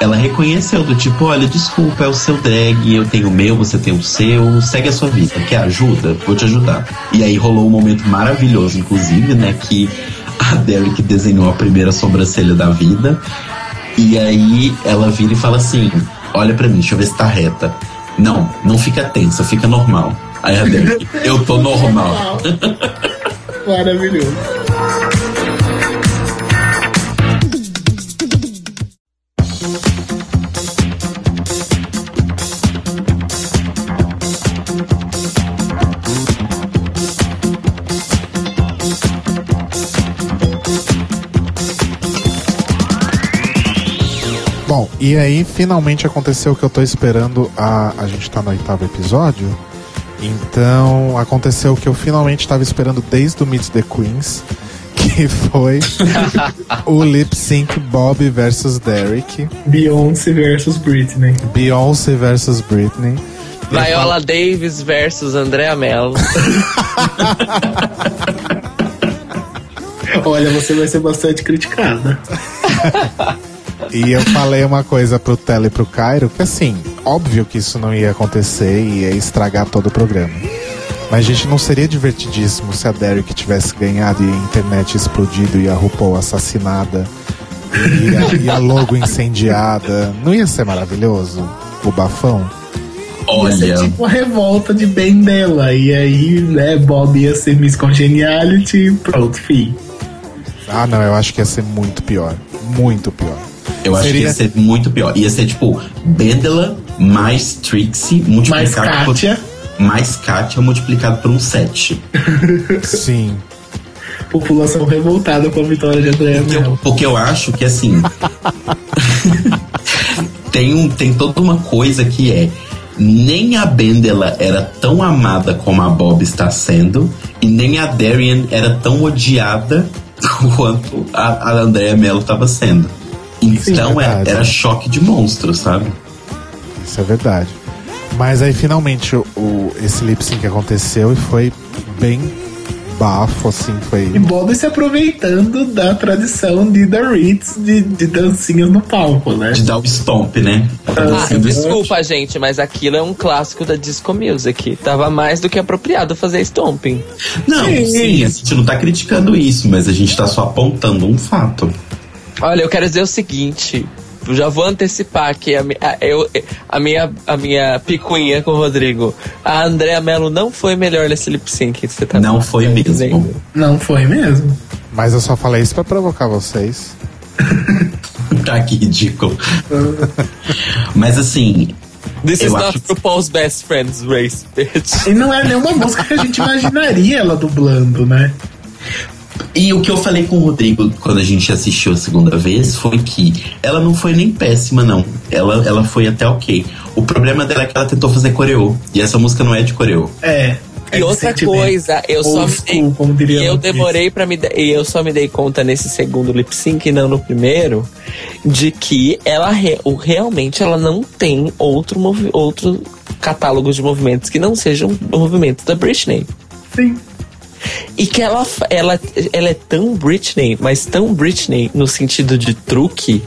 ela reconheceu do tipo, olha, desculpa, é o seu drag, eu tenho o meu, você tem o seu, segue a sua vida. Quer ajuda? Vou te ajudar. E aí rolou um momento maravilhoso, inclusive, né? Que a Derek desenhou a primeira sobrancelha da vida. E aí ela vira e fala assim: Olha pra mim, deixa eu ver se tá reta. Não, não fica tensa, fica normal. Aí a Derek, eu tô normal. Maravilhoso. Bom, e aí finalmente aconteceu o que eu tô esperando. A, a gente tá no oitavo episódio. Então aconteceu o que eu finalmente tava esperando desde o Meet the Queens. Que foi o lip sync Bob versus Derek. Beyoncé versus Britney. Beyoncé versus Britney. Viola Davis versus Andrea Mello. Olha, você vai ser bastante criticada. E eu falei uma coisa pro Tele e pro Cairo, que assim, óbvio que isso não ia acontecer e ia estragar todo o programa. Mas, gente, não seria divertidíssimo se a Derek tivesse ganhado e a internet explodido e a RuPaul assassinada e a, e a logo incendiada? Não ia ser maravilhoso? O bafão? Ia ser Olha, tipo a revolta de bem dela. E aí, né, Bob ia ser Miss Congeniality e pronto, fi. Ah, não, eu acho que ia ser muito pior. Muito pior. Eu acho que seria- ia ser muito pior. Ia ser tipo Bendela mais Trixie Mais multiplicado por, Kátia. mais Kátia multiplicado por um 7. Sim. População revoltada com a vitória de Andréa Porque eu, Mello. porque eu acho que assim. tem, um, tem toda uma coisa que é. Nem a Bendela era tão amada como a Bob está sendo, e nem a Darian era tão odiada quanto a, a Andrea Mello estava sendo. Então Sim, é- verdade. era choque de monstro, sabe? Isso é verdade. Mas aí finalmente o, esse lip sync aconteceu e foi bem bafo, assim, foi. E Bob se aproveitando da tradição de The Ritz de, de dancinhas no palco, né? De dar o stomp, né? Ah, desculpa, gente, mas aquilo é um clássico da disco music. Tava mais do que apropriado fazer stomping. Não, Sim. sim, a gente não tá criticando isso, mas a gente tá só apontando um fato. Olha, eu quero dizer o seguinte. eu Já vou antecipar aqui a, a- eu- a minha, a minha picuinha com o Rodrigo. A Andrea Mello não foi melhor nesse lip sync. Você tá Não foi mesmo. dizendo. Não foi mesmo? Mas eu só falei isso pra provocar vocês. Tá que ridículo. Mas assim, This Eu is acho not que- RuPaul's best friends race, bitch. E não é nenhuma música que a gente imaginaria ela dublando, né? E o que eu falei com o Rodrigo quando a gente assistiu a segunda vez foi que ela não foi nem péssima, não. Ela, ela foi até ok. O problema dela é que ela tentou fazer coreô. E essa música não é de coreô. É. é E de outra coisa, eu só me dei, school, como diria eu demorei para me dar- e eu só me dei conta nesse segundo lip sync e não no primeiro de que ela re- o- realmente ela não tem outro movi- outro catálogo de movimentos que não sejam movimentos da Britney. Sim. E que ela, ela, ela é tão Britney, mas tão Britney no sentido de truque,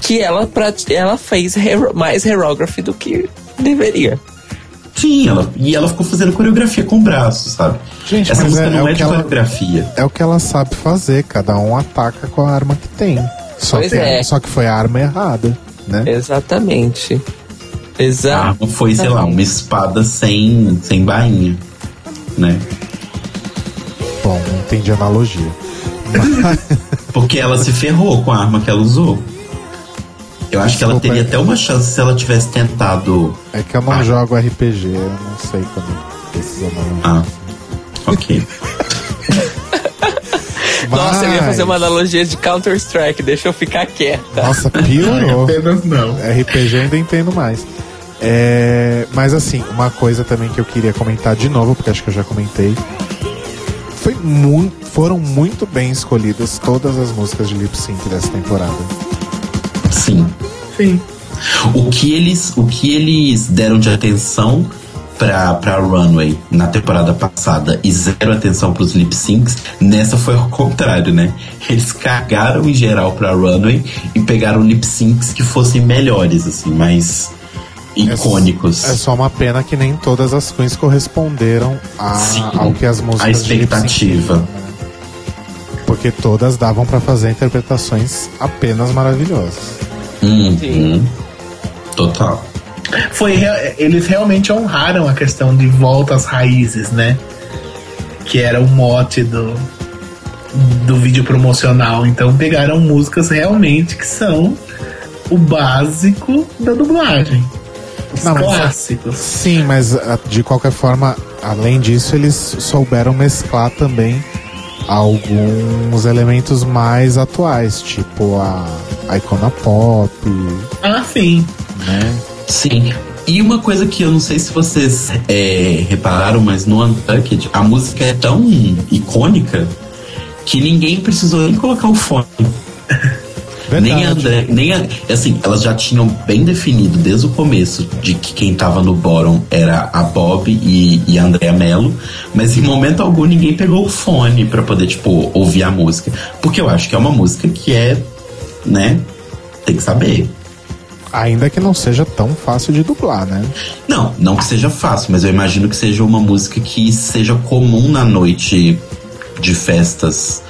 que ela, ela fez hero- mais aerography do que deveria. Sim, ela, e ela ficou fazendo coreografia com o braço, sabe? Gente, essa música é- é não é, que de ela- coreografia. É o que ela sabe fazer, cada um ataca com a arma que tem. Só, Pois que, é. só que foi a arma errada, né? Exatamente. A Exato. arma foi, sei lá, uma espada sem, sem bainha, né? Bom, não entendi a analogia. Porque ela se ferrou com a arma que ela usou. Eu acho que ela Desculpa, teria é- até uma chance se ela tivesse tentado. É que eu não Ah. jogo RPG, eu não sei quando precisa. Ah, ok. Nossa, eu ia fazer uma Mas- analogia de Counter-Strike, deixa eu ficar quieta. Nossa, piorou. apenas não. RPG eu ainda entendo mais. É, mas assim, uma coisa também que eu queria comentar de novo, porque acho que eu já comentei. Foi muito, foram muito bem escolhidas todas as músicas de lip sync dessa temporada. Sim. Sim. O que eles, o que eles deram de atenção pra, pra Runway na temporada passada e zero atenção pros lip syncs, nessa foi ao contrário, né? Eles cagaram em geral pra Runway e pegaram lip syncs que fossem melhores, assim, mais icônicos. É só uma pena que nem todas as queens corresponderam a, Sim, ao que as músicas a expectativa. né? Porque todas davam pra fazer interpretações apenas maravilhosas. Uhum. Sim. Total. Foi, eles realmente honraram a questão de volta às raízes, né? Que era o mote do, do vídeo promocional. Então pegaram músicas realmente que são o básico da dublagem. Os Não, mas- clássicos. Sim, mas ah, de qualquer forma, além disso, eles souberam mesclar também alguns elementos mais atuais, tipo a, a icona pop, Ah, sim. né? Sim. E uma coisa que eu não sei se vocês é, repararam, mas no Untucked a música é tão icônica que ninguém precisou nem colocar o fone. Nem a André, nem a, assim, elas já tinham bem definido desde o começo de que quem tava no bottom era a Bob e, e a Andrea Mello, mas em momento algum ninguém pegou o fone pra poder, tipo, ouvir a música. Porque eu acho que é uma música que é, né, tem que saber. Ainda que não seja tão fácil de dublar, né? Não, não que seja fácil, mas eu imagino que seja uma música que seja comum na noite de festas,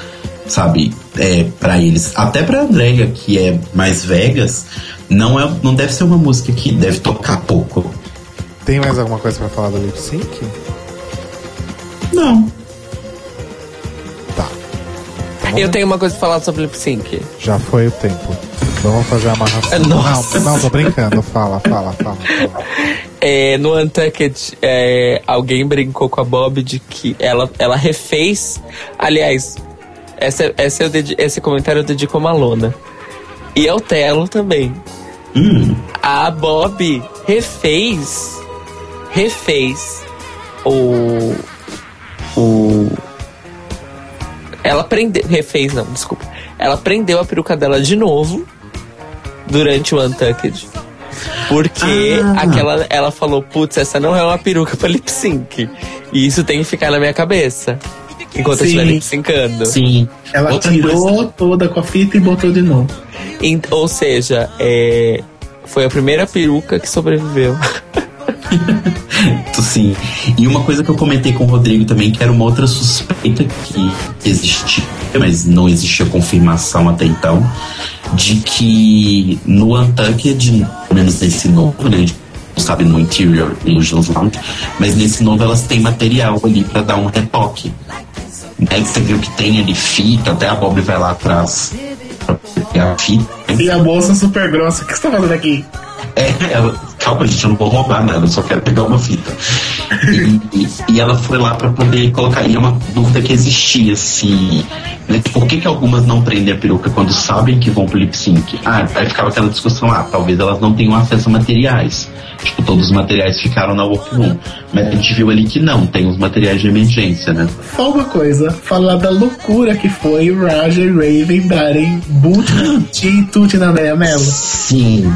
sabe? É, para eles. Até pra Andrea, que é mais Vegas, não, é, não deve ser uma música que deve tocar pouco. Tem mais alguma coisa pra falar do lip sync? Não. Tá. Eu tenho uma coisa pra falar sobre lip sync. Já foi o tempo. Vamos fazer a amarração. Nossa. Não, não, tô brincando. Fala, fala, fala. fala. É, no Untucked, é, alguém brincou com a Bob de que ela, ela refez. Aliás, essa, essa eu dedi- esse comentário eu dedico a Malona. E ao Telo também. Hum, A Bob refez. Refez o. O. Ela prendeu. Refez, não, desculpa. Ela prendeu a peruca dela de novo durante o Untucked. Porque Ah. aquela, ela falou, putz, essa não é uma peruca pra lip sync. E isso tem que ficar na minha cabeça. Enquanto Sim. estiver lip syncando. sim. Ela Outra tirou coisa- toda com a fita e botou de novo. Ou seja, é, foi a primeira peruca que sobreviveu. Sim. E uma coisa que eu comentei com o Rodrigo também, que era uma outra suspeita que existia, mas não existia confirmação até então, de que no Untucked, pelo menos nesse novo, né? a gente não sabe no Interior Illusions Lounge, mas nesse novo elas têm material ali pra dar um retoque. Né? Você viu que tem ali fita, até a Bob vai lá atrás pra pegar a fita. E a bolsa super grossa. O que você tá fazendo aqui? É, ela, calma, gente, eu não vou roubar nada, eu só quero pegar uma fita. E, e- ela foi lá pra poder colocar. E é uma dúvida que existia, assim. Né? Por que, que algumas não prendem a peruca quando sabem que vão pro lip sync? Ah, aí ficava aquela discussão, ah, talvez elas não tenham acesso a materiais. Tipo, todos os materiais ficaram na workroom. Mas a gente viu ali que não, tem os materiais de emergência, né? Só uma coisa, falar da loucura que foi Roger e Raven darem boot e tute na Andrea Mello. Sim.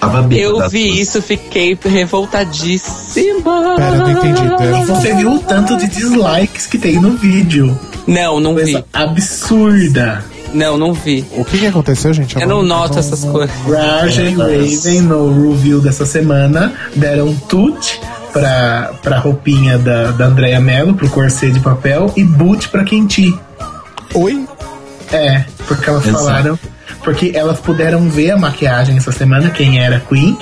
Tava bem. Eu vi isso, fiquei revoltadíssima. Pera, não entendi. Deram- Você viu o tanto de dislikes que tem no vídeo? Não, não vi. Coisa absurda. Não, não vi. O que, que aconteceu, gente? Eu não noto essas coisas. Raja e Raven no review dessa semana deram tut pra, pra roupinha da, da Andrea Mello, pro corset de papel, e boot pra Quinti. Oi? É, porque elas Exato. falaram. Porque elas puderam ver a maquiagem essa semana, quem era a Queen,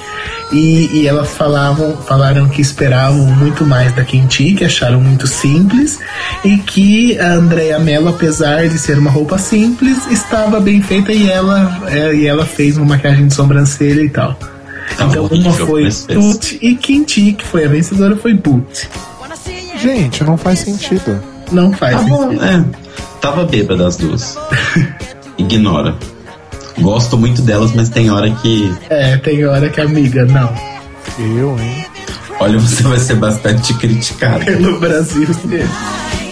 e, e elas falavam, falaram que esperavam muito mais da Quinti, que acharam muito simples, e que a Andrea Mello, apesar de ser uma roupa simples, estava bem feita e ela, é, e ela fez uma maquiagem de sobrancelha e tal. Tava então uma foi. Tut e Quinti, que foi a vencedora, foi Boot. Gente, não faz sentido. Não faz Tá sentido. bom, é. Tava bêbada as duas. Ignora. Gosto muito delas, mas tem hora que. É, tem hora que amiga, não. Eu, hein? Olha, você vai ser bastante criticado. Pelo Brasil. Gotta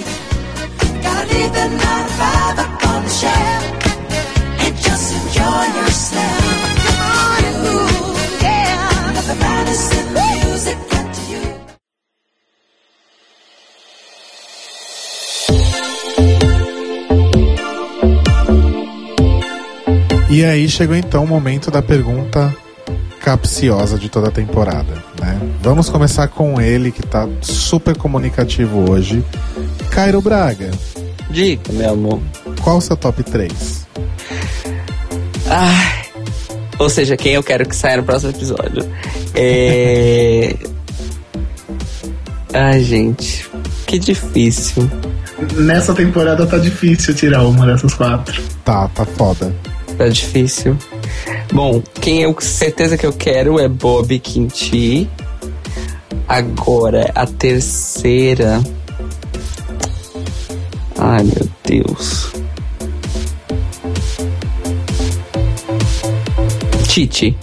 E aí chegou então o momento da pergunta capciosa de toda a temporada, né? Vamos começar com ele que tá super comunicativo hoje, Cairo Braga. Diga, meu amor. Qual o seu top 3? Ai. Ou seja, quem eu quero que saia no próximo episódio. É. Ai, gente. Que difícil. Nessa temporada tá difícil tirar uma dessas quatro. Tá, tá foda. Tá difícil. Bom, quem eu certeza que eu quero é Bob Quinti. Agora, a terceira. Ai, meu Deus. Titi.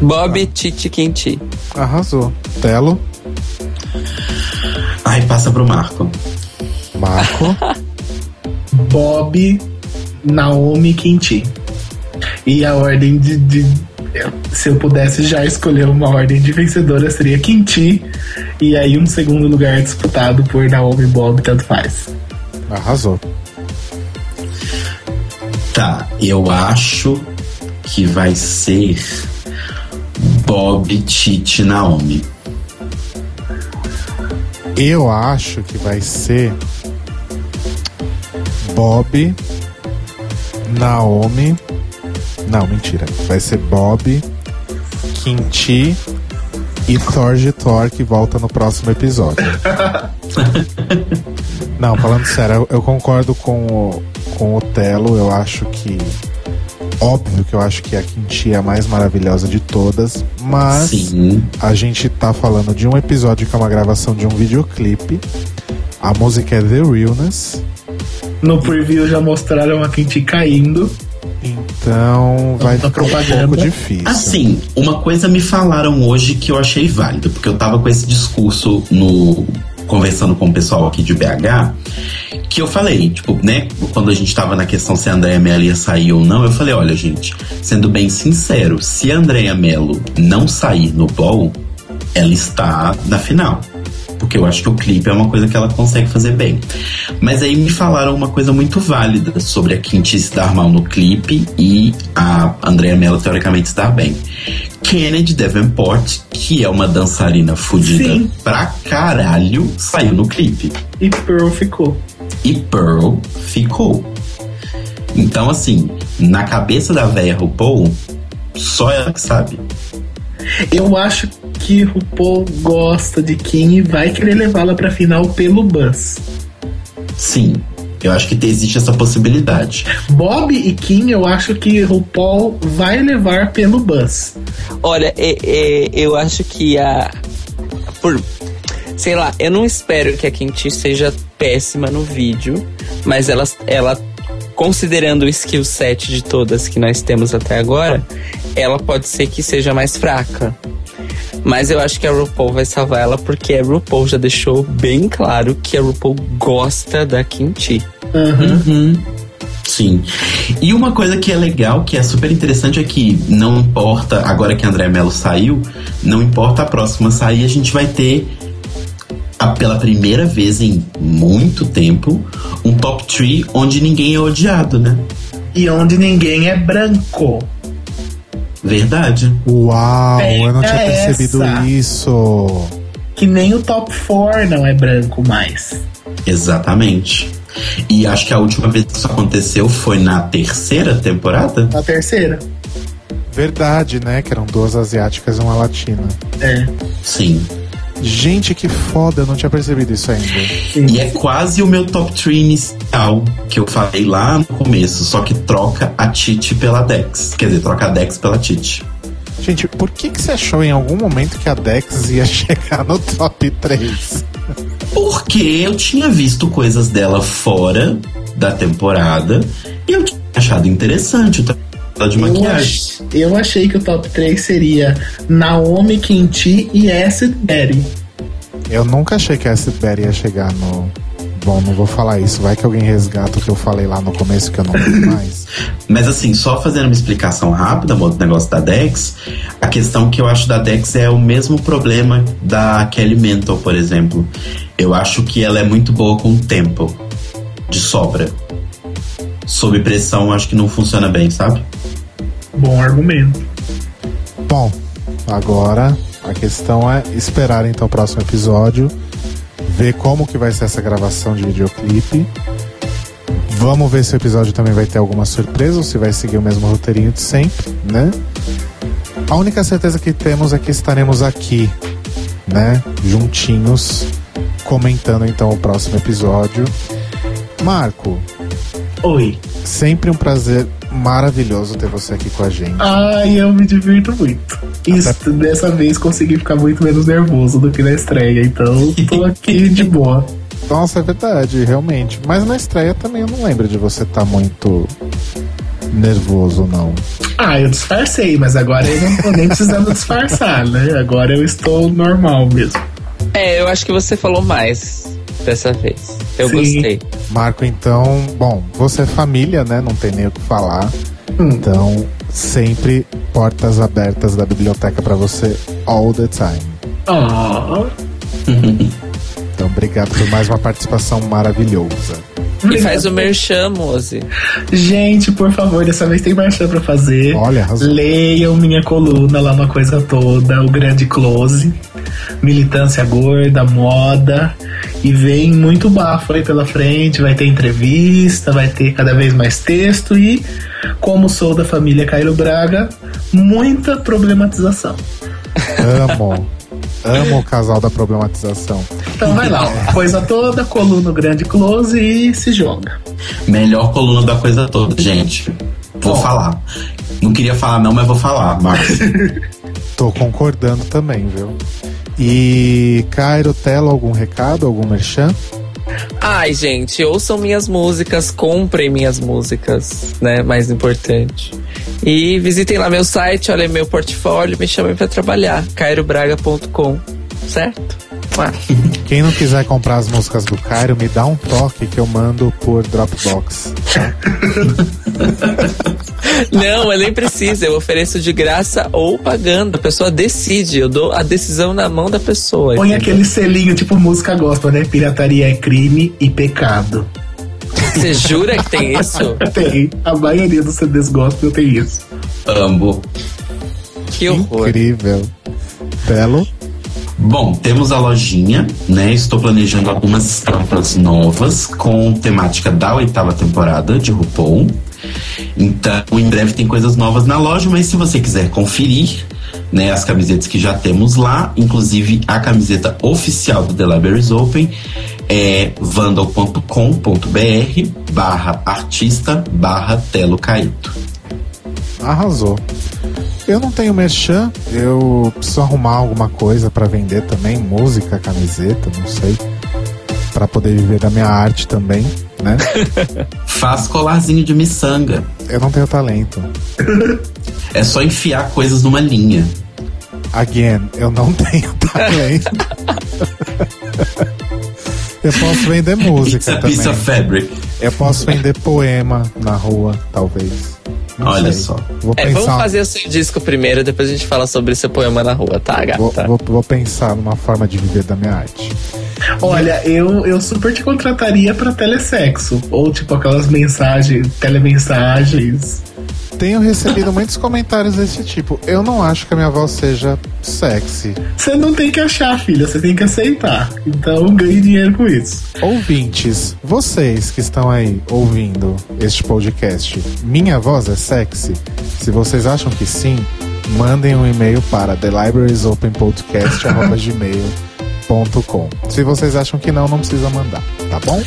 Bob, Titi, Quinti. Arrasou. Telo, Ai, passa pro Marco. Marco, Bob, Naomi, Quinti. E a ordem de, de- Se eu pudesse já escolher uma ordem de vencedora, seria Quinti. E aí um segundo lugar disputado por Naomi e Bob, tanto faz. arrasou. Tá, eu acho que vai ser Bob, Titi, Naomi. Eu acho que vai ser Bob, Naomi. Não, mentira. Vai ser Bob, Quinti e Thor de Thor que volta no próximo episódio. Não, falando sério, eu, eu concordo com o, com o Telo. Eu acho que. Óbvio que eu acho que a Quinti é a mais maravilhosa de todas, Mas Sim. a gente tá falando de um episódio que é uma gravação de um videoclipe. A música é The Realness. No preview já mostraram a Quinti caindo. Então vai ficar um propaganda. pouco difícil. Assim, uma coisa me falaram hoje que eu achei válido, porque eu tava com esse discurso no conversando com o pessoal aqui de BH, que eu falei, tipo, né, quando a gente tava na questão se a Andréia Mello ia sair ou não, eu falei, olha, gente, sendo bem sincero, se a Andréia Mello não sair no ball, ela está na final. Porque eu acho que o clipe é uma coisa que ela consegue fazer bem. Mas aí me falaram uma coisa muito válida sobre a Quinty se dar mal no clipe e a Andrea Mello teoricamente dar bem. Kennedy Davenport, que é uma dançarina fodida Sim. pra caralho, saiu no clipe. E Pearl ficou. E Pearl ficou. Então, assim, na cabeça da véia RuPaul, só ela que sabe. Eu acho que o Paul gosta de Kim e vai querer levá-la pra final pelo Buzz. Sim, eu acho que existe essa possibilidade. Bob e Kim, eu acho que o Paul vai levar pelo Buzz. Olha, é- é, eu acho que a. Por, sei lá, eu não espero que a Quinti seja péssima no vídeo, mas ela, ela considerando o skill set de todas que nós temos até agora, ela pode ser que seja mais fraca. Mas eu acho que a RuPaul vai salvar ela porque a RuPaul já deixou bem claro que a RuPaul gosta da Quinti. Uhum. Sim. E uma coisa que é legal, que é super interessante, é que não importa, agora que a André Mello saiu, não importa a próxima sair, a gente vai ter, a- pela primeira vez em muito tempo, um top 3 onde ninguém é odiado, né? E onde ninguém é branco. Verdade. Uau, eu não tinha Pega percebido essa. isso. Que nem o top 4 não é branco mais. Exatamente. E acho que a última vez que isso aconteceu foi na terceira temporada. Na terceira. Verdade, né? Que eram duas asiáticas e uma latina. É. Sim. Gente, que foda, eu não tinha percebido isso ainda. E é quase o meu top 3 inicial que eu falei lá no começo, só que troca a Titi pela Dex. Quer dizer, troca a Dex pela Titi. Gente, por que, que você achou em algum momento que a Dex ia chegar no top 3? Porque eu tinha visto coisas dela fora da temporada e eu tinha achado interessante o dela de Eu, maquiagem. ach- eu achei que o top 3 seria Naomi, Kinti e Acid Betty. Eu nunca achei que a Acid Betty ia chegar no. Bom, não vou falar isso. Vai que alguém resgata o que eu falei lá no começo que eu não lembro mais. Mas assim, só fazendo uma explicação rápida, do negócio da Dex, a questão que eu acho da Dex é o mesmo problema da Kelly Mental, por exemplo. Eu acho que ela é muito boa com o tempo de sobra. Sob pressão, acho que não funciona bem, sabe? Bom argumento. Bom, agora a questão é esperar então o próximo episódio, ver como que vai ser essa gravação de videoclipe. Vamos ver se o episódio também vai ter alguma surpresa ou se vai seguir o mesmo roteirinho de sempre, né? A única certeza que temos é que estaremos aqui, né, juntinhos, comentando então o próximo episódio. Marco, Oi. sempre um prazer maravilhoso ter você aqui com a gente. Ai, eu me divirto muito. Isso, dessa vez consegui ficar muito menos nervoso do que na estreia, então tô aqui de boa. Nossa, é verdade, realmente. Mas na estreia também eu não lembro de você estar muito nervoso, não. Ah, eu disfarcei, mas agora eu não tô nem precisando disfarçar, né? Agora eu estou normal mesmo. É, eu acho que você falou mais dessa vez. Eu Sim. gostei. Marco, então, bom, você é família, né? Não tem nem o que falar. Hum. Então, sempre portas abertas da biblioteca pra você all the time. Oh, Então, obrigado por mais uma participação maravilhosa. E faz o merchan, Mose. Gente, por favor, dessa vez tem marchã pra fazer. Olha, arrasou. Leiam minha coluna lá uma coisa toda, o grande close, militância gorda, moda e vem muito bafo aí pela frente, vai ter entrevista, vai ter cada vez mais texto e como sou da família Cairo Braga, muita problematização. Amo. Amo o casal da problematização. Então vai lá, ó, coisa toda, coluna grande close e se joga. Melhor coluna da coisa toda, gente. Vou Bom. falar. Não queria falar não, mas vou falar, Marcos. Tô concordando também, viu? E Cairo, Telo, algum recado, algum merchan? Ai, gente, ouçam minhas músicas, comprem minhas músicas, né? Mais importante. E visitem lá meu site, olhem meu portfólio, me chamem pra trabalhar. cairobraga.com, certo? Quem não quiser comprar as músicas do Cairo, me dá um toque que eu mando por Dropbox. Não, eu nem precisa, eu ofereço de graça ou pagando. A pessoa decide, eu dou a decisão na mão da pessoa. Põe entendeu? aquele selinho, tipo música gospel, né? Pirataria é crime e pecado. Você jura que tem isso? Tem. A maioria dos CDs gospel tem isso. Amo. Que horror. Incrível. Telo, Bom, temos a lojinha, né? Estou planejando algumas estampas novas com temática da oitava temporada de RuPaul. Então, em breve tem coisas novas na loja, mas se você quiser conferir, né, as camisetas que já temos lá, inclusive a camiseta oficial do The Libraries Open é vandal.com.br barra artista barra Telo Caíto. Arrasou. Eu não tenho merchan, eu preciso arrumar alguma coisa pra vender também, música, camiseta, não sei. Pra poder viver da minha arte também, né? Faz colarzinho de miçanga. Eu não tenho talento. É só enfiar coisas numa linha. Again, eu não tenho talento. eu posso vender música a piece também. of fabric. Eu posso vender poema na rua, talvez. Não Olha sei. só. Vou É, pensar, vamos fazer o seu disco primeiro, depois a gente fala sobre seu poema na rua, tá, gata? vou, vou- vou pensar numa forma de viver da minha arte. Olha, eu, eu super te contrataria pra telesexo. Ou tipo aquelas mensagens, telemensagens. Tenho recebido muitos comentários desse tipo. Eu não acho que a minha voz seja sexy. Você não tem que achar, filha, você tem que aceitar. Então ganhe dinheiro com isso. Ouvintes, vocês que estão aí ouvindo este podcast, minha voz é sexy? Se vocês acham que sim, mandem um e-mail para thelibrariesopenpodcast.gmail.com Se vocês acham que não, não precisa mandar, tá bom?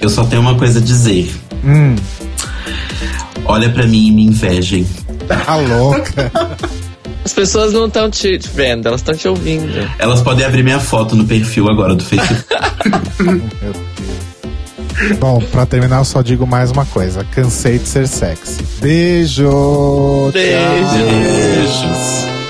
Eu só tenho uma coisa a dizer. Hum, Olha pra mim e me invejem. tá louca. As pessoas não estão te vendo, elas estão te ouvindo. Elas podem abrir minha foto no perfil agora do Facebook. Meu Deus. Bom, pra terminar, eu só digo mais uma coisa. Cansei de ser sexy. Beijo! tchau. Beijo. Beijos.